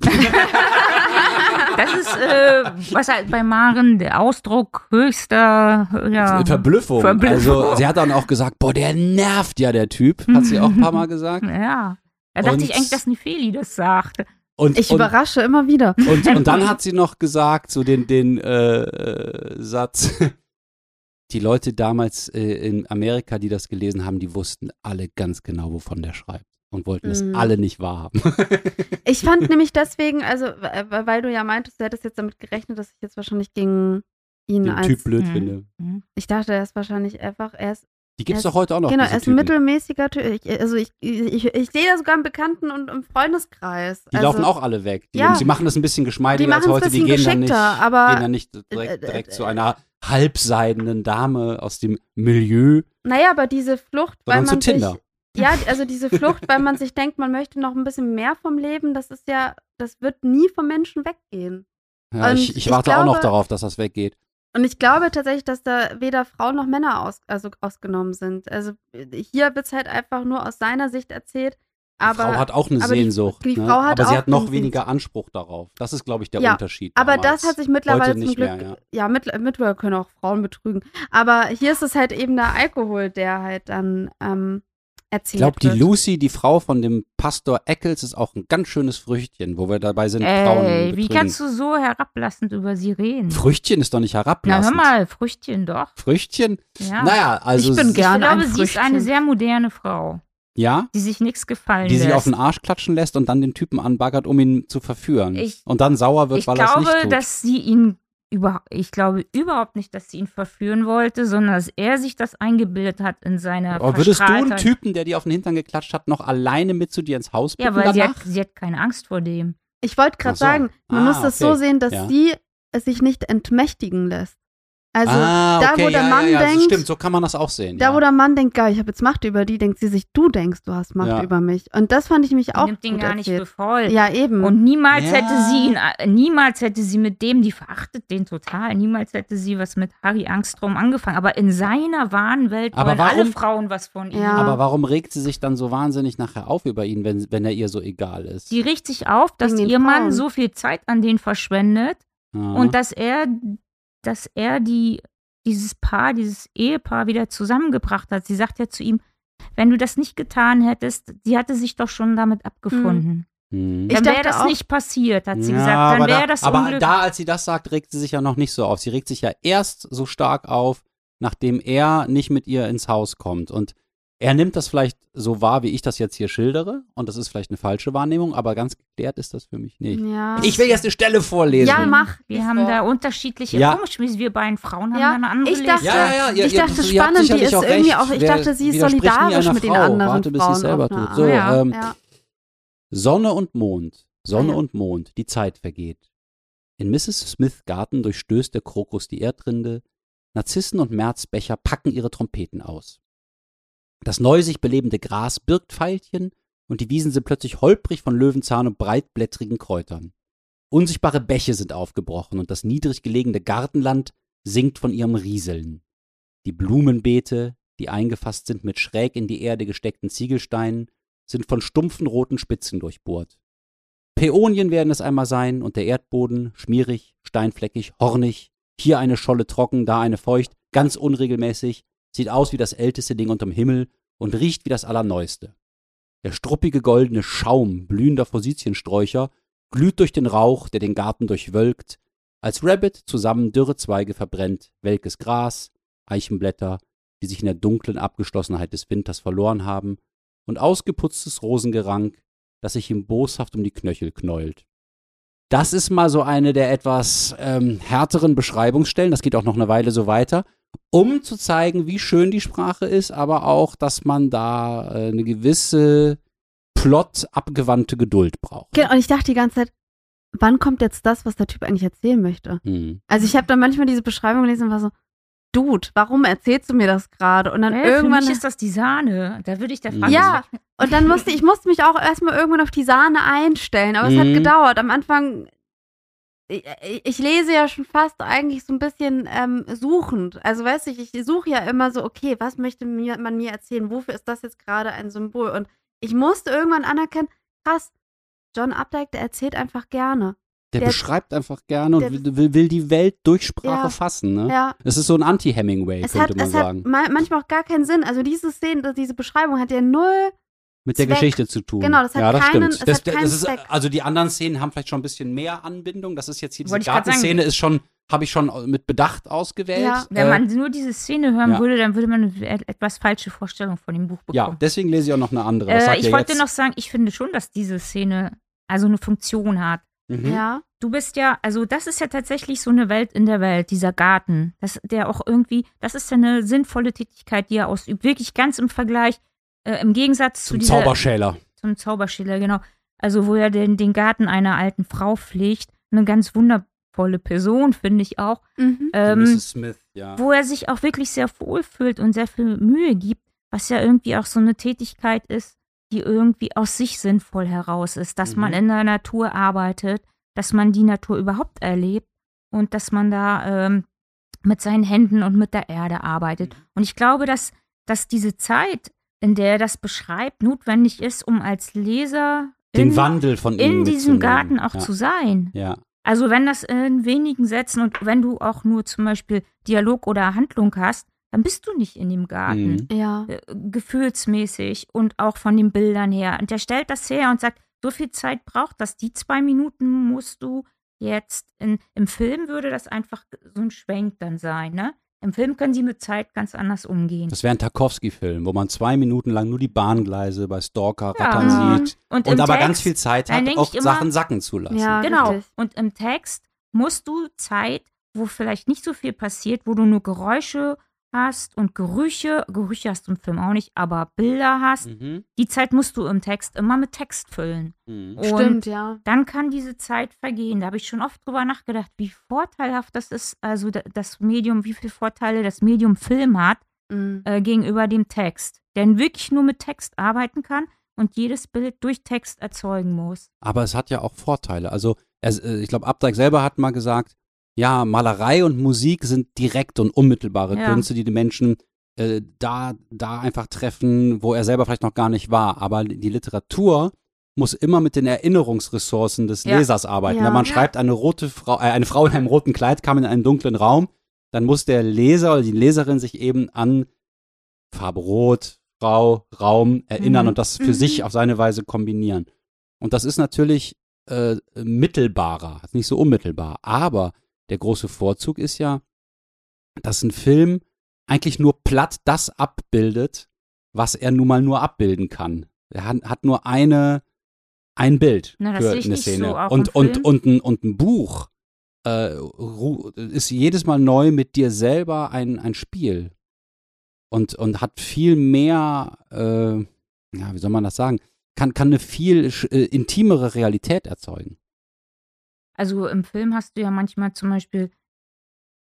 Das ist, äh, was halt bei Maren der Ausdruck höchster, ja. Verblüffung. Verblüffung. Also sie hat dann auch gesagt, boah, der nervt ja, der Typ. Hat sie auch ein paar Mal gesagt. Ja. Da dachte Und- ich eigentlich, dass Nifeli das sagt. Und, Ich und, überrasche immer wieder. und, und dann hat sie noch gesagt, so den, den äh, äh, Satz, die Leute damals äh, in Amerika, die das gelesen haben, die wussten alle ganz genau, wovon der schreibt. Und wollten es Mhm. alle nicht wahrhaben. Ich fand nämlich deswegen, also, äh, weil du ja meintest, du hättest jetzt damit gerechnet, dass ich jetzt wahrscheinlich gegen ihn den als. Typ blöd Mhm. finde. Mhm. Ich dachte, er ist wahrscheinlich einfach, er ist Die gibt es doch heute auch noch. genau, er ist ein mittelmäßiger Typ. Ich, also ich, ich, ich sehe das sogar im Bekannten und im Freundeskreis. Die also, laufen auch alle weg. Die, Ja. Die machen das ein bisschen geschmeidiger Die als heute. Die bisschen gehen dann, nicht, geschickter, aber- gehen dann nicht direkt, äh, äh, direkt äh, zu einer halbseidenen Dame aus dem Milieu, Naja, aber diese Flucht, weil man sich. Ja, also diese Flucht, weil man sich denkt, man möchte noch ein bisschen mehr vom Leben, das ist ja, das wird nie vom Menschen weggehen. Ja, ich, ich ich warte auch noch glaube- darauf, dass das weggeht. Und ich glaube tatsächlich, dass da weder Frauen noch Männer aus, also ausgenommen sind. Also hier wird es halt einfach nur aus seiner Sicht erzählt. Die Aber, Frau hat auch eine aber die- Sehnsucht. die ne? Frau hat aber sie auch hat noch weniger Sehnsucht. Anspruch darauf. Das ist, glaube ich, der Ja, Unterschied. aber damals. das hat sich mittlerweile zum nicht Glück. mehr, ja. ja, mittler- mittlerweile können auch Frauen betrügen. Aber hier ist es halt eben der Alkohol, der halt dann ähm, Ich erzählt glaube, die. Lucy, die Frau von dem Pastor Eccles, ist auch ein ganz schönes Früchtchen, wo wir dabei sind, Frauen Ey, wie betrügen. kannst du so herablassend über sie reden? Früchtchen ist doch nicht Na, hör herablassend. mal, Früchtchen doch. Früchtchen? Ja. Naja, also Ich bin sie- gern- ich Gerne glaube, ein sie ist eine sehr moderne Frau, ja, die sich nichts gefallen die sich lässt. auf den Arsch klatschen lässt und dann den Typen anbaggert, um ihn zu verführen. Ich- und dann sauer wird, ich weil er es glaube, nicht tut. dass sie ihn über, ich glaube überhaupt nicht, dass sie ihn verführen wollte, sondern dass er sich das eingebildet hat in seiner Aber würdest du einen. Typen, der dir auf den Hintern geklatscht hat, noch alleine mit zu dir ins Haus Ja, bitten weil sie hat, sie hat keine Angst vor dem. Ich wollte gerade so. sagen, man Ah, muss das so okay. sehen, dass Ja. sie es sich nicht entmächtigen lässt. Also ah, da, okay, wo der ja, Mann ja, ja, denkt, stimmt, so kann man das auch sehen. da ja. wo der Mann denkt, geil, ich habe jetzt Macht über die, denkt sie sich, du denkst, du hast Macht Ja. über mich. Und das fand ich mich Sie auch nimmt gut gar nicht erzählt. für voll. Ja, eben. Und niemals Ja. hätte sie ihn, äh, niemals hätte sie mit dem, die verachtet den total, niemals hätte sie was mit Harry Angstrom angefangen. Aber in seiner wahren Welt Aber wollen alle warum- Frauen was von ihm. Ja. Aber warum regt sie sich dann so wahnsinnig nachher auf über ihn, wenn, wenn er ihr so egal ist? Sie riecht sich auf, dass den ihr Mann so viel Zeit an den verschwendet Ja. und dass er, dass er die, dieses Paar, dieses Ehepaar wieder zusammengebracht hat. Sie sagt ja zu ihm, wenn du das nicht getan hättest, sie hatte sich doch schon damit abgefunden. Hm. Dann wäre das auch- nicht passiert, hat sie Ja, gesagt. aber Dann da- wäre das Aber Unglück. da, als sie das sagt, regt sie sich ja noch nicht so auf. Sie regt sich ja erst so stark auf, nachdem er nicht mit ihr ins Haus kommt. Und er nimmt das vielleicht so wahr, wie ich das jetzt hier schildere. Und das ist vielleicht eine falsche Wahrnehmung, aber ganz geklärt ist das für mich nicht. ja. Ich will jetzt eine Stelle vorlesen. Ja, mach. Wir die haben vor. da unterschiedliche, Ja. komisch, wie wir beiden Frauen haben Ja, da eine andere ich dachte-. Ja, ja, ja. Ich dachte, spannend, die ist auch irgendwie auch- ich Wer dachte, sie ist solidarisch mit den Frau. anderen Warte, bis sie Frauen selber tut. So. Ja, ähm, ja. Sonne und Mond, Sonne Ah, ja. und Mond, die Zeit vergeht. In Mrs. Smiths Garten durchstößt der Krokus die Erdrinde, Narzissen und Märzbecher packen ihre Trompeten aus. Das neu sich belebende Gras birgt Veilchen und die Wiesen sind plötzlich holprig von Löwenzahn und breitblättrigen Kräutern. Unsichtbare Bäche sind aufgebrochen und das niedrig gelegene Gartenland singt von ihrem Rieseln. Die Blumenbeete, die eingefasst sind mit schräg in die Erde gesteckten Ziegelsteinen, sind von stumpfen roten Spitzen durchbohrt. Päonien werden es einmal sein und der Erdboden, schmierig, steinfleckig, hornig, hier eine Scholle trocken, da eine feucht, ganz unregelmäßig, sieht aus wie das älteste Ding unterm Himmel und riecht wie das allerneueste. Der struppige goldene Schaum blühender Forsythiensträucher glüht durch den Rauch, der den Garten durchwölkt, als Rabbit zusammen dürre Zweige verbrennt, welkes Gras, Eichenblätter, die sich in der dunklen Abgeschlossenheit des Winters verloren haben, und ausgeputztes Rosengerank, das sich ihm boshaft um die Knöchel knäult. Das ist mal so eine der etwas ähm, härteren Beschreibungsstellen, das geht auch noch eine Weile so weiter, um zu zeigen, wie schön die Sprache ist, aber auch, dass man da äh, eine gewisse plot-abgewandte Geduld braucht. Genau, und ich dachte die ganze Zeit, wann kommt jetzt das, was der Typ eigentlich erzählen möchte? Hm. Also ich habe dann manchmal diese Beschreibung gelesen und war so, Dude, warum erzählst du mir das gerade? Und dann Äh, irgendwann. Für mich ist das die Sahne. Da würde ich der Ja. Frage Ja, und dann musste ich musste mich auch erstmal irgendwann auf die Sahne einstellen. Aber es hat Mhm. gedauert. Am Anfang, ich, ich lese ja schon fast eigentlich so ein bisschen ähm, suchend. Also weißt du, ich, ich suche ja immer so, okay, was möchte mir, man mir erzählen? Wofür ist das jetzt gerade ein Symbol? Und ich musste irgendwann anerkennen, krass, John Updike, der erzählt einfach gerne. Der, Der- beschreibt einfach gerne und der- will, will, die Welt durch Sprache Ja. fassen. Ne? Ja. Es ist so ein Anti-Hemingway, könnte hat, man es hat sagen. ma manchmal auch gar keinen Sinn. Also diese Szene, diese Beschreibung hat ja null Mit der Zweck. Geschichte zu tun. Genau, das hat ja, das keinen- stimmt. Das, hat keinen das ist, Zweck. also die anderen Szenen haben vielleicht schon ein bisschen mehr Anbindung. Das ist jetzt hier diese. Gartenszene ist schon, habe ich schon mit Bedacht ausgewählt. Ja. Wenn Äh, man nur diese Szene hören ja. würde, dann würde man eine et- etwas falsche Vorstellung von dem Buch ja, bekommen. deswegen lese ich auch noch eine andere. Äh, ich wollte jetzt? noch sagen, ich finde schon, dass diese Szene also eine Funktion hat. Mhm. Ja. Du bist ja, also das ist ja tatsächlich so eine Welt in der Welt, dieser Garten. Das, der auch irgendwie, das ist ja eine sinnvolle Tätigkeit, die er ausübt. Wirklich ganz im Vergleich, äh, im Gegensatz zu Zum dieser, Zauberschäler. zum Zauberschiller, genau. Also wo er den, den Garten einer alten Frau pflegt. Eine ganz wundervolle Person, finde ich auch. Mhm. Ähm, Mrs. Smith, ja. wo er sich auch wirklich sehr wohlfühlt und sehr viel Mühe gibt, was ja irgendwie auch so eine Tätigkeit ist, die irgendwie aus sich sinnvoll heraus ist, dass Mhm. man in der Natur arbeitet, dass man die Natur überhaupt erlebt und dass man da ähm, mit seinen Händen und mit der Erde arbeitet. Mhm. Und ich glaube, dass, dass diese Zeit, in der er das beschreibt, notwendig ist, um als Leser Den in, Wandel von in diesem. Garten auch ja. zu sein. Ja. Also wenn das in wenigen Sätzen und wenn du auch nur zum Beispiel Dialog oder Handlung hast, dann bist du nicht in dem Garten. Mhm. Ja. Äh, Gefühlsmäßig und auch von den Bildern her. Und der stellt das her und sagt, so viel Zeit braucht das. Die zwei Minuten musst du jetzt in, im Film würde das einfach so ein Schwenk dann sein, ne? Im Film können sie mit Zeit ganz anders umgehen. Das wäre ein Tarkovsky-Film, wo man zwei Minuten lang nur die Bahngleise bei Stalker Ja. rattern sieht Und, und aber Text, ganz viel Zeit hat, auch immer- Sachen sacken zu lassen. Ja. Genau. richtig. Und im Text musst du Zeit, wo vielleicht nicht so viel passiert, wo du nur Geräusche hast und Gerüche, Gerüche hast du im Film auch nicht, aber Bilder hast, Mhm. die Zeit musst du im Text immer mit Text füllen. Mhm. Und Stimmt, ja. dann kann diese Zeit vergehen. Da habe ich schon oft drüber nachgedacht, wie vorteilhaft das ist, also da- das Medium, wie viele Vorteile das Medium Film hat Mhm. äh, gegenüber dem Text. Der wirklich nur mit Text arbeiten kann und jedes Bild durch Text erzeugen muss. Aber es hat ja auch Vorteile. Also, äh, ich glaube, Abdeig selber hat mal gesagt, ja, Malerei und Musik sind direkte und unmittelbare Ja. Künste, die die Menschen äh, da, da einfach treffen, wo er selber vielleicht noch gar nicht war. Aber die Literatur muss immer mit den Erinnerungsressourcen des Ja. Lesers arbeiten. Ja. Wenn man schreibt, eine rote Frau, äh, eine Frau in einem roten Kleid kam in einen dunklen Raum, dann muss der Leser oder die Leserin sich eben an Farbe Rot, Frau, Raum erinnern Mhm. und das für Mhm. sich auf seine Weise kombinieren. Und das ist natürlich äh, mittelbarer, nicht so unmittelbar. Aber der große Vorzug ist ja, dass ein Film eigentlich nur platt das abbildet, was er nun mal nur abbilden kann. Er hat, hat nur eine, ein Bild Na, für eine Szene. so, und, und, und, ein, und ein Buch äh, ist jedes Mal neu mit dir selber ein, ein Spiel. Und, und hat viel mehr, äh, ja, wie soll man das sagen, kann, kann eine viel äh, intimere Realität erzeugen. Also im Film hast du ja manchmal zum Beispiel,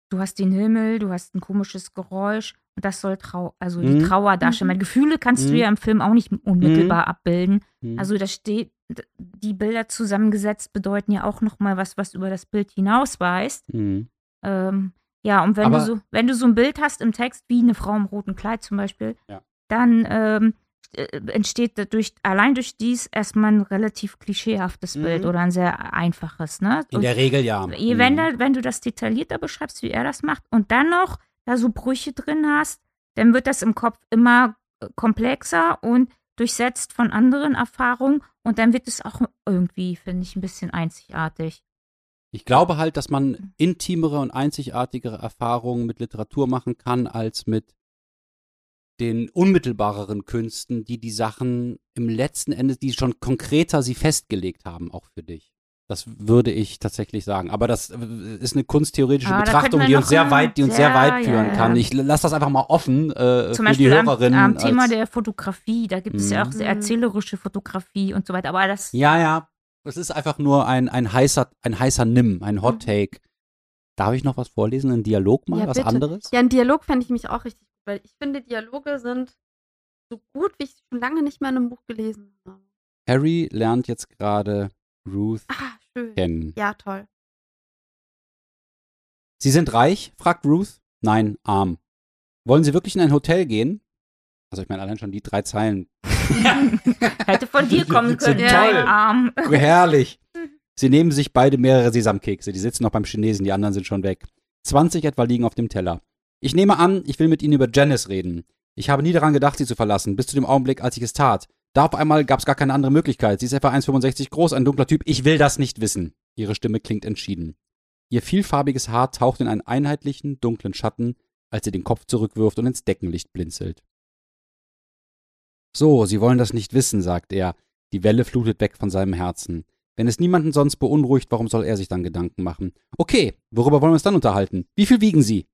du hast den Himmel, du hast ein komisches Geräusch und das soll Trau also die Mhm. Trauer darstellen. Mhm. Weil Gefühle kannst du Mhm. ja im Film auch nicht unmittelbar abbilden. Hm. Also da steht, die Bilder zusammengesetzt bedeuten ja auch nochmal was, was über das Bild hinausweist. Hm. Ähm, ja, und wenn Aber- du so, wenn du so ein Bild hast im Text, wie eine Frau im roten Kleid zum Beispiel, Ja. dann ähm, äh, entsteht dadurch, allein durch dies erstmal ein relativ klischeehaftes Mhm. Bild oder ein sehr einfaches, ne? In Und der Regel ja. wenn, Hm. da, wenn du das detaillierter beschreibst, wie er das macht, und dann noch da so Brüche drin hast, dann wird das im Kopf immer äh, komplexer und durchsetzt von anderen Erfahrungen und dann wird es auch irgendwie, finde ich, ein bisschen einzigartig. Ich glaube halt, dass man intimere und einzigartigere Erfahrungen mit Literatur machen kann, als mit den unmittelbareren Künsten, die die Sachen im letzten Ende, die schon konkreter sie festgelegt haben, auch für dich. Das würde ich tatsächlich sagen. Aber das äh, ist eine kunsttheoretische Ah, Betrachtung, die uns sehr weit, die uns Ja, sehr weit ja, führen ja. kann. Ich lasse das einfach mal offen äh, Zum für Beispiel die am, Hörerinnen. am Thema als- der Fotografie, da gibt es ja auch sehr Mhm. erzählerische Fotografie und so weiter, aber das, Ja, ja. Es ist einfach nur ein, ein heißer, ein heißer Nimm, ein Hot Take. Darf ich noch was vorlesen? Ein Dialog mal? Ja, was bitte. anderes? Ja, ein Dialog fände ich mich auch richtig weil ich finde, Dialoge sind so gut, wie ich sie schon lange nicht mehr in einem Buch gelesen habe. Harry lernt jetzt gerade Ruth Ah, kennen. Ja, toll. Sie sind reich? fragt Ruth. Nein, arm. Wollen Sie wirklich in ein Hotel gehen? Also ich meine, allein schon die drei Zeilen. hätte von dir kommen können. toll. dein Arm. Herrlich. Sie nehmen sich beide mehrere Sesamkekse. Die sitzen noch beim Chinesen, die anderen sind schon weg. 20 etwa liegen auf dem Teller. Ich nehme an, ich will mit Ihnen über Janice reden. Ich habe nie daran gedacht, sie zu verlassen, bis zu dem Augenblick, als ich es tat. Da auf einmal gab es gar keine andere Möglichkeit. Sie ist etwa 1,65 groß, ein dunkler Typ. Ich will das nicht wissen. Ihre Stimme klingt entschieden. Ihr vielfarbiges Haar taucht in einen einheitlichen, dunklen Schatten, als sie den Kopf zurückwirft und ins Deckenlicht blinzelt. So, Sie wollen das nicht wissen, sagt er. Die Welle flutet weg von seinem Herzen. Wenn es niemanden sonst beunruhigt, warum soll er sich dann Gedanken machen? Okay, worüber wollen wir uns dann unterhalten? Wie viel wiegen Sie?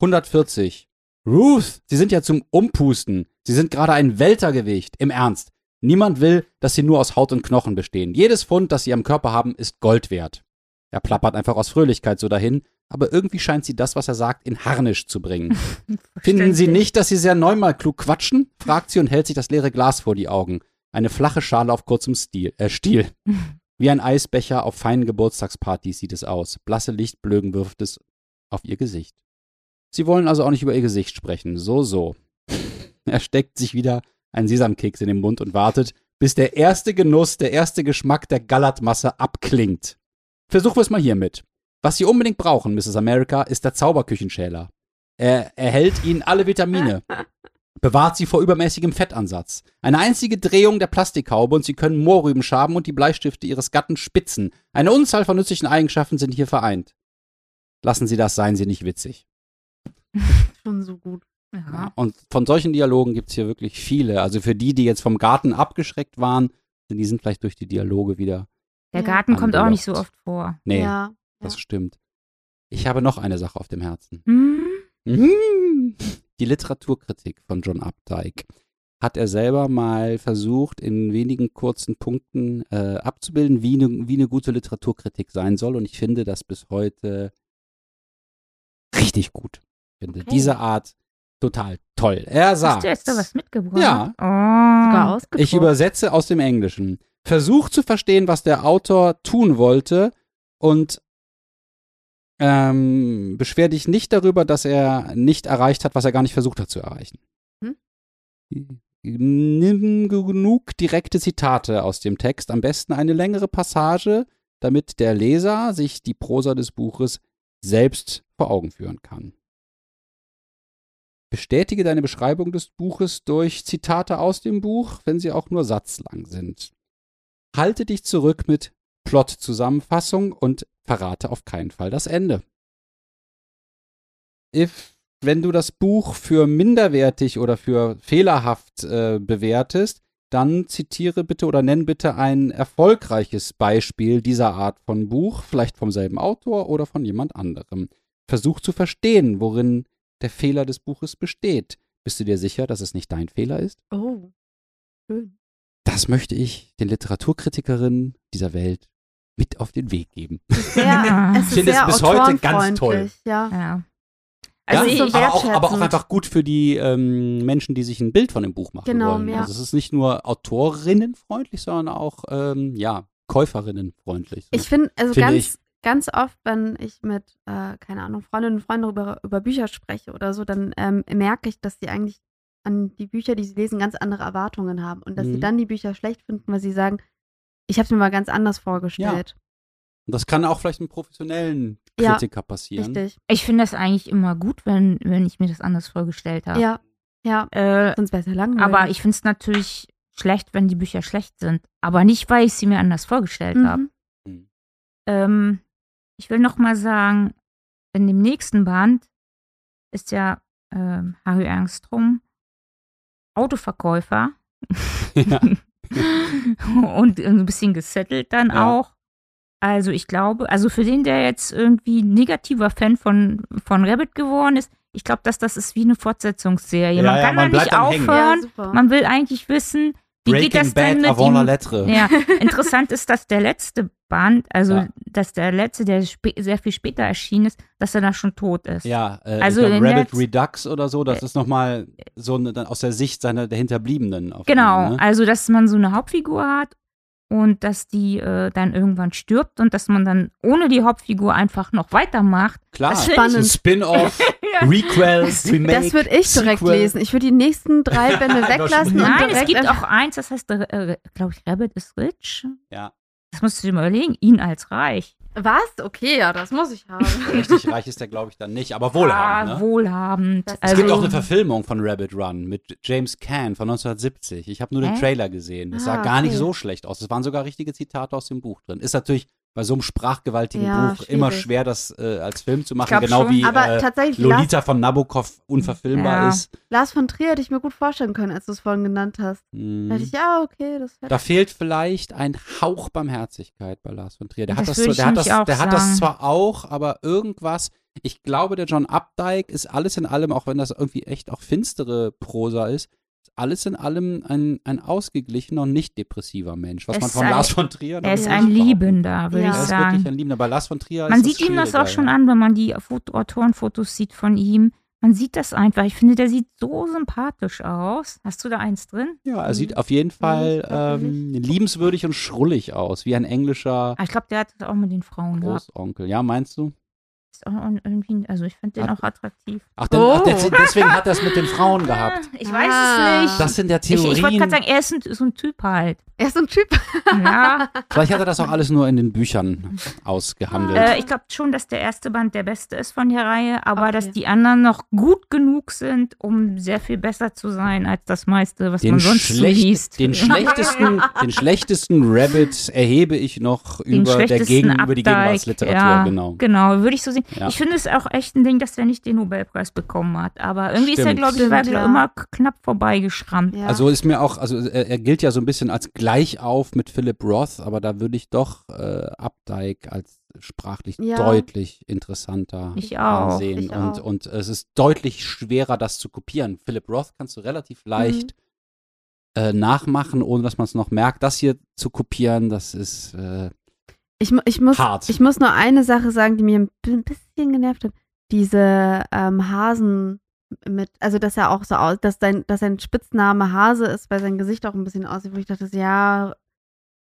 140. Ruth, Sie sind ja zum Umpusten. Sie sind gerade ein Weltergewicht. Im Ernst. Niemand will, dass Sie nur aus Haut und Knochen bestehen. Jedes Pfund, das Sie am Körper haben, ist Gold wert. Er plappert einfach aus Fröhlichkeit so dahin, aber irgendwie scheint sie das, was er sagt, in Harnisch zu bringen. Finden Sie nicht, dass Sie sehr neunmal klug quatschen? fragt sie und hält sich das leere Glas vor die Augen. Eine flache Schale auf kurzem Stil, äh, Stiel. Wie ein Eisbecher auf feinen Geburtstagspartys sieht es aus. Blasse Lichtblögen wirft es auf ihr Gesicht. Sie wollen also auch nicht über ihr Gesicht sprechen. So, so. Er steckt sich wieder einen Sesamkeks in den Mund und wartet, bis der erste Genuss, der erste Geschmack der Gallertmasse abklingt. Versuchen wir es mal hiermit. Was Sie unbedingt brauchen, Mrs. America, ist der Zauberküchenschäler. Er erhält Ihnen alle Vitamine. Bewahrt sie vor übermäßigem Fettansatz. Eine einzige Drehung der Plastikhaube und sie können Mohrrüben schaben und die Bleistifte ihres Gatten spitzen. Eine Unzahl von nützlichen Eigenschaften sind hier vereint. Lassen Sie das, seien Sie nicht witzig. Schon so gut. Ja. Und von solchen Dialogen gibt es hier wirklich viele. Also für die, die jetzt vom Garten abgeschreckt waren, die sind vielleicht durch die Dialoge wieder. Der Ja. Garten kommt auch nicht so Angelockt. oft vor. Nee, Ja. das stimmt. Ich habe noch eine Sache auf dem Herzen. Hm? Mhm. Die Literaturkritik von John Updike hat er selber mal versucht, in wenigen kurzen Punkten äh, abzubilden, wie eine wie eine gute Literaturkritik sein soll. Und ich finde das bis heute richtig gut. Ich finde Okay. diese Art total toll. Er sagt, Hast du jetzt da was mitgebracht? Ja. Sogar Oh. ausgedruckt. ich übersetze aus dem Englischen. Versucht zu verstehen, was der Autor tun wollte und ähm, beschwer dich nicht darüber, dass er nicht erreicht hat, was er gar nicht versucht hat zu erreichen. Hm? Nimm genug direkte Zitate aus dem Text, am besten eine längere Passage, damit der Leser sich die Prosa des Buches selbst vor Augen führen kann. Bestätige deine Beschreibung des Buches durch Zitate aus dem Buch, wenn sie auch nur satzlang sind. Halte dich zurück mit Plot-Zusammenfassung und verrate auf keinen Fall das Ende. If, wenn du das Buch für minderwertig oder für fehlerhaft äh, bewertest, dann zitiere bitte oder nenn bitte ein erfolgreiches Beispiel dieser Art von Buch, vielleicht vom selben Autor oder von jemand anderem. Versuch zu verstehen, worin der Fehler des Buches besteht. Bist du dir sicher, dass es nicht dein Fehler ist? Oh. Schön. Das möchte ich den Literaturkritikerinnen dieser Welt mit auf den Weg geben. Sehr, es Ich ist finde es bis heute ganz toll. Ja. Ja. Also ja, so aber, auch, aber auch einfach gut für die ähm, Menschen, die sich ein Bild von dem Buch machen Genau, wollen. ja. Also es ist nicht nur autorinnenfreundlich, sondern auch ähm, ja, käuferinnenfreundlich. So. Ich finde, also Finde ganz, ich. Ganz oft, wenn ich mit, äh, keine Ahnung, Freundinnen und Freunden über, über Bücher spreche oder so, dann ähm, merke ich, dass sie eigentlich an die Bücher, die sie lesen, ganz andere Erwartungen haben. Und dass sie Mhm. dann die Bücher schlecht finden, weil sie sagen, ich habe es mir mal ganz anders vorgestellt. Und das kann auch vielleicht einem professionellen Ja, Kritiker passieren. Richtig. Ich finde das eigentlich immer gut, wenn, wenn ich mir das anders vorgestellt habe. Ja. Ja. Äh, Sonst wäre es ja langweilig. aber ich finde es natürlich schlecht, wenn die Bücher schlecht sind. Aber nicht, weil ich sie mir anders vorgestellt habe. mhm. Ähm, ich will noch mal sagen, in dem nächsten Band ist ja ähm, Harry Angstrom Autoverkäufer ja. und ein bisschen gesettelt dann Ja. auch. Also ich glaube, also für den, der jetzt irgendwie negativer Fan von, von Rabbit geworden ist, ich glaube, dass das ist wie eine Fortsetzserie. Ja, man ja, kann man da nicht aufhören. Man will eigentlich wissen, wie geht Breaking das denn Bad mit avant la lettre. Ja, interessant ist, dass der letzte Band, also Ja. dass der letzte, der sehr viel später erschienen ist, dass er da schon tot ist. Ja, äh, Also glaub, Rabbit Redux oder so, das ist nochmal so eine, dann aus der Sicht seiner der Hinterbliebenen. Genau, jeden, ne? also dass man so eine Hauptfigur hat und dass die äh, dann irgendwann stirbt und dass man dann ohne die Hauptfigur einfach noch weitermacht. Klar, das ich- Spin-off, Ja. Requel, Remake. das würde ich direkt Sequel. lesen. Ich würde die nächsten drei Bände weglassen Nein, es gibt auch eins, das heißt, äh, glaube ich, Rabbit is rich. Ja, Das musst du dir mal überlegen, ihn als reich. Was? Okay, ja, das muss ich haben. richtig reich ist der, glaube ich, dann nicht, aber wohlhabend. ah, ne? wohlhabend. Das- Es Also, gibt auch eine Verfilmung von Rabbit Run mit James Caan von 1970. Ich habe nur den? Trailer gesehen. Es sah Ah, gar nicht okay. so schlecht aus. Es waren sogar richtige Zitate aus dem Buch drin. Ist natürlich bei so einem sprachgewaltigen Ja, Buch immer schwierig. schwer, das äh, als Film zu machen. Genau schon. wie Aber äh, tatsächlich, Lars, Lolita von Nabokov unverfilmbar Ja. ist. Lars von Trier hätte ich mir gut vorstellen können, als du es vorhin genannt hast. Da Mhm. hätte ich, ja, okay, das Da fehlt vielleicht ein Hauch Barmherzigkeit bei Lars von Trier. Der hat Das das, würde zwar- der hat das, der hat das zwar auch, aber irgendwas. Ich glaube, der John Updike ist alles in allem, auch wenn das irgendwie echt auch finstere Prosa ist alles in allem ein, ein ausgeglichener und nicht depressiver Mensch. Was Es man von ein- Lars von Trier er ist ein Liebender, würde Ja. ich Er ist wirklich sagen. ein Liebender. Bei Lars von Trier Man sieht ihm das auch schon an, wenn man die Foto Autorenfotos sieht von ihm, Man sieht das einfach. Ich finde, der sieht so sympathisch aus. Hast du da eins drin? Ja, er Mhm. sieht auf jeden Fall ähm, liebenswürdig und schrullig aus, wie ein englischer Ah, ich glaube, der hat das auch mit den Frauen gehabt. Großonkel. Ja, meinst du? Auch irgendwie, also ich finde den Hat- auch attraktiv. Ach, denn, ach Oh. der, deswegen hat er es mit den Frauen gehabt. Ich weiß Ah. es nicht. Das sind ja ich ich wollte Theorien. gerade sagen, er ist ein, so ein Typ halt. Er ist so ein Typ. Ja, Vielleicht hat er das auch alles nur in den Büchern ausgehandelt. äh, ich glaube schon, dass der erste Band der beste ist von der Reihe, aber Okay. dass die anderen noch gut genug sind, um sehr viel besser zu sein als das meiste, was den, man sonst so schlecht, liest. den, schlechtesten, den schlechtesten Rabbit erhebe ich noch Den über der schlechtesten Gegen, über die Gegenwartsliteratur, ja, genau. Genau, würde ich so sehen. Ja. Ich finde es auch echt ein Ding, dass er nicht den Nobelpreis bekommen hat. Aber irgendwie ist er, Stimmt. glaube ich, Stimmt, ja. immer knapp vorbeigeschrammt. Ja. Also ist mir auch, also er, er gilt ja so ein bisschen als Gleichauf mit Philip Roth, aber da würde ich doch äh, Updike als sprachlich Ja. deutlich interessanter Ich auch, ansehen. ich und, auch. und es ist deutlich schwerer, das zu kopieren. Philip Roth kannst du relativ Mhm. leicht äh, nachmachen, ohne dass man es noch merkt. Das hier zu kopieren, das ist äh, Ich, ich, muss, hart. ich muss nur eine Sache sagen, die mir ein bi- ein bisschen genervt hat. Diese ähm, Hasen mit, also dass er auch so aus, dass sein, dass sein Spitzname Hase ist, weil sein Gesicht auch ein bisschen aussieht, wo ich dachte, ja,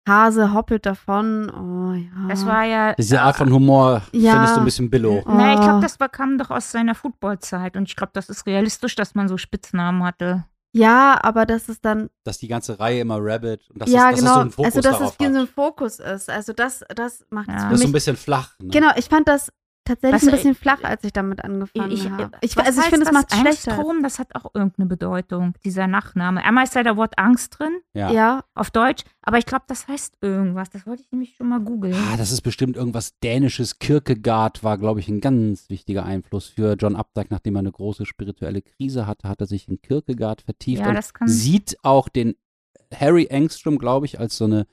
Hase hoppelt davon. Oh ja. Das war ja. Diese Art von Humor Ja. findest du ein bisschen billow. Oh. Na, ich glaube, das war, kam doch aus seiner Footballzeit und ich glaube, das ist realistisch, dass man so Spitznamen hatte. Ja, aber das ist dann, Dass die ganze Reihe immer Rabbit und das ja ist, dass genau, es so einen Fokus also dass es wie hat. so ein Fokus ist. Also das, das macht es Ja. für das ist so ein bisschen flach. Ne? Genau, ich fand das tatsächlich Was, ein äh, bisschen flach, als ich damit angefangen Ich, habe. Ich, also ich finde, es das? macht schlechter. Angstrom, das hat auch irgendeine Bedeutung, dieser Nachname. Einmal ist da der Wort Angst drin, Ja. Ja, auf Deutsch, aber ich glaube, das heißt irgendwas. Das wollte ich nämlich schon mal googeln. Ah, das ist bestimmt irgendwas Dänisches. Kierkegaard war, glaube ich, ein ganz wichtiger Einfluss für John Updike. Nachdem er eine große spirituelle Krise hatte, hat er sich in Kierkegaard vertieft Ja, und das kann- sieht auch den Harry Engstrom, glaube ich, als so eine,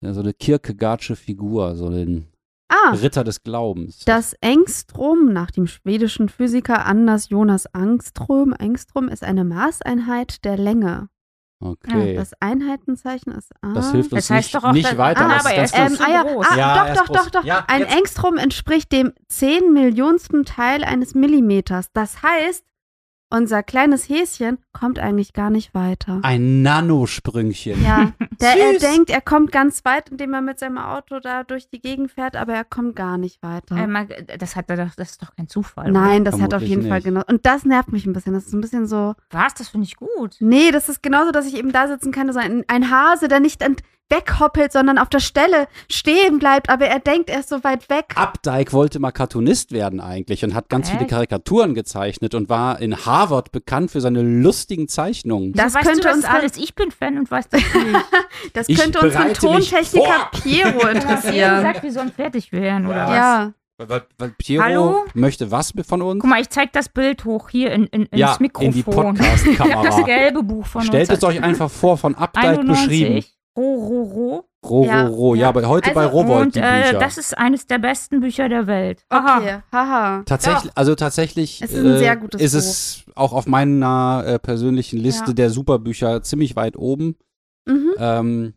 so eine Kierkegaardsche Figur, so den ah, Ritter des Glaubens. Das Engstrom nach dem schwedischen Physiker Anders Jonas Angström, Engstrom ist eine Maßeinheit der Länge. okay. Das Einheitenzeichen ist A. Das hilft uns Das heißt nicht, doch auch, nicht dass- weiter. Ah, das aber er ist ist ganz ähm, ah, ja, groß. ah, Ja, doch, doch, doch, doch. Ja, Ein jetzt. Engstrom entspricht dem 10 Millionsten Teil eines Millimeters. Das heißt, unser kleines Häschen kommt eigentlich gar nicht weiter. Ein Nanosprüngchen. Ja, der, er denkt, er kommt ganz weit, indem er mit seinem Auto da durch die Gegend fährt, aber er kommt gar nicht weiter. Äh, mal- das, hat er doch, das ist doch kein Zufall. Nein, das hat auf Vermutlich jeden Fall nicht. genau. Und das nervt mich ein bisschen. Das ist ein bisschen so. Was? Das finde ich gut. Nee, das ist genauso, dass ich eben da sitzen kann, so ein, ein Hase, der nicht ent- weghoppelt, sondern auf der Stelle stehen bleibt, aber er denkt, er ist so weit weg. Updike wollte mal Cartoonist werden eigentlich und hat ganz viele Echt? Karikaturen gezeichnet und war in Harvard bekannt für seine lustigen Zeichnungen. Das weißt könnte du das uns alles. Ich bin Fan und weiß das nicht. Das könnte unseren Tontechniker. Piero Ja, interessieren. gesagt, wir sollen fertig werden, oder was? Ja, Weil, weil Piero Hallo? möchte was von uns? Guck mal, ich zeig das Bild hoch hier in, in, ins ja, Mikrofon. in die das Podcast-Kamera. gelbe Buch von Stellt uns. es euch einfach vor, von Updike beschrieben. 91. Ro, ro, ro. Ro, Ja, ro, ro. Ja, ja. aber heute bei Also, Rowold Und die äh, Bücher. das ist eines der besten Bücher der Welt. Aha. okay, haha. Tatsächlich, also tatsächlich Es ist ein äh, sehr gutes ist es auch auf meiner äh, persönlichen Liste Ja. der Superbücher ziemlich weit oben. Mhm. Ähm,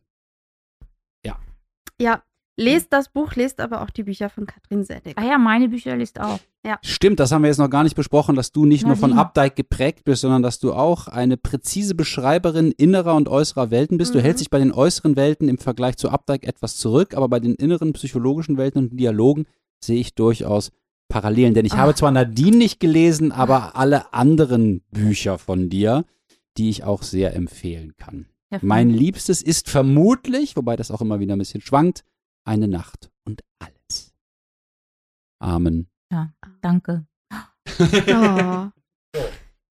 Ja, lest das Buch, lest aber auch die Bücher von Katrin Selig. Ah ja, meine Bücher liest auch. Stimmt, das haben wir jetzt noch gar nicht besprochen, dass du nicht nur von. Updike geprägt bist, sondern dass du auch eine präzise Beschreiberin innerer und äußerer Welten bist. Du Mhm. hältst dich bei den äußeren Welten im Vergleich zu Updike etwas zurück, aber bei den inneren psychologischen Welten und Dialogen sehe ich durchaus Parallelen. Denn ich Ah. habe zwar Nadine nicht gelesen, aber alle anderen Bücher von dir, die ich auch sehr empfehlen kann. Ja, Mein Liebstes ist vermutlich, wobei das auch immer wieder ein bisschen schwankt, eine Nacht und alles. Amen. Danke. Oh.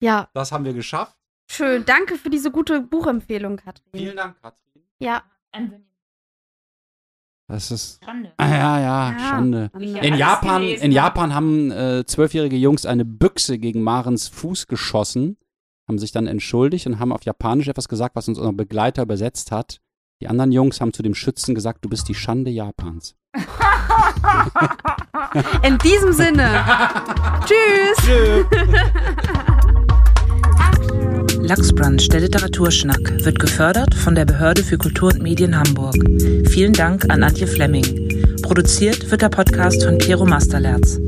Ja, Das haben wir geschafft. schön. Danke für diese gute Buchempfehlung, Katrin. Dank, Katrin. Ja. Das ist. Schande. Ah, ja, ja, Ja. Schande. Ja, In Japan, gelesen. in Japan haben äh, zwölfjährige Jungs eine Büchse gegen Marens Fuß geschossen, haben sich dann entschuldigt und haben auf Japanisch etwas gesagt, was uns unser Begleiter übersetzt hat. Die anderen Jungs haben zu dem Schützen gesagt, du bist die Schande Japans. In diesem Sinne. Tschüss. Tschüss. Lachsbrunch, der Literaturschnack, wird gefördert von der Behörde für Kultur und Medien Hamburg. Vielen Dank an Antje Flemming. Produziert wird der Podcast von Piero Masterlerz.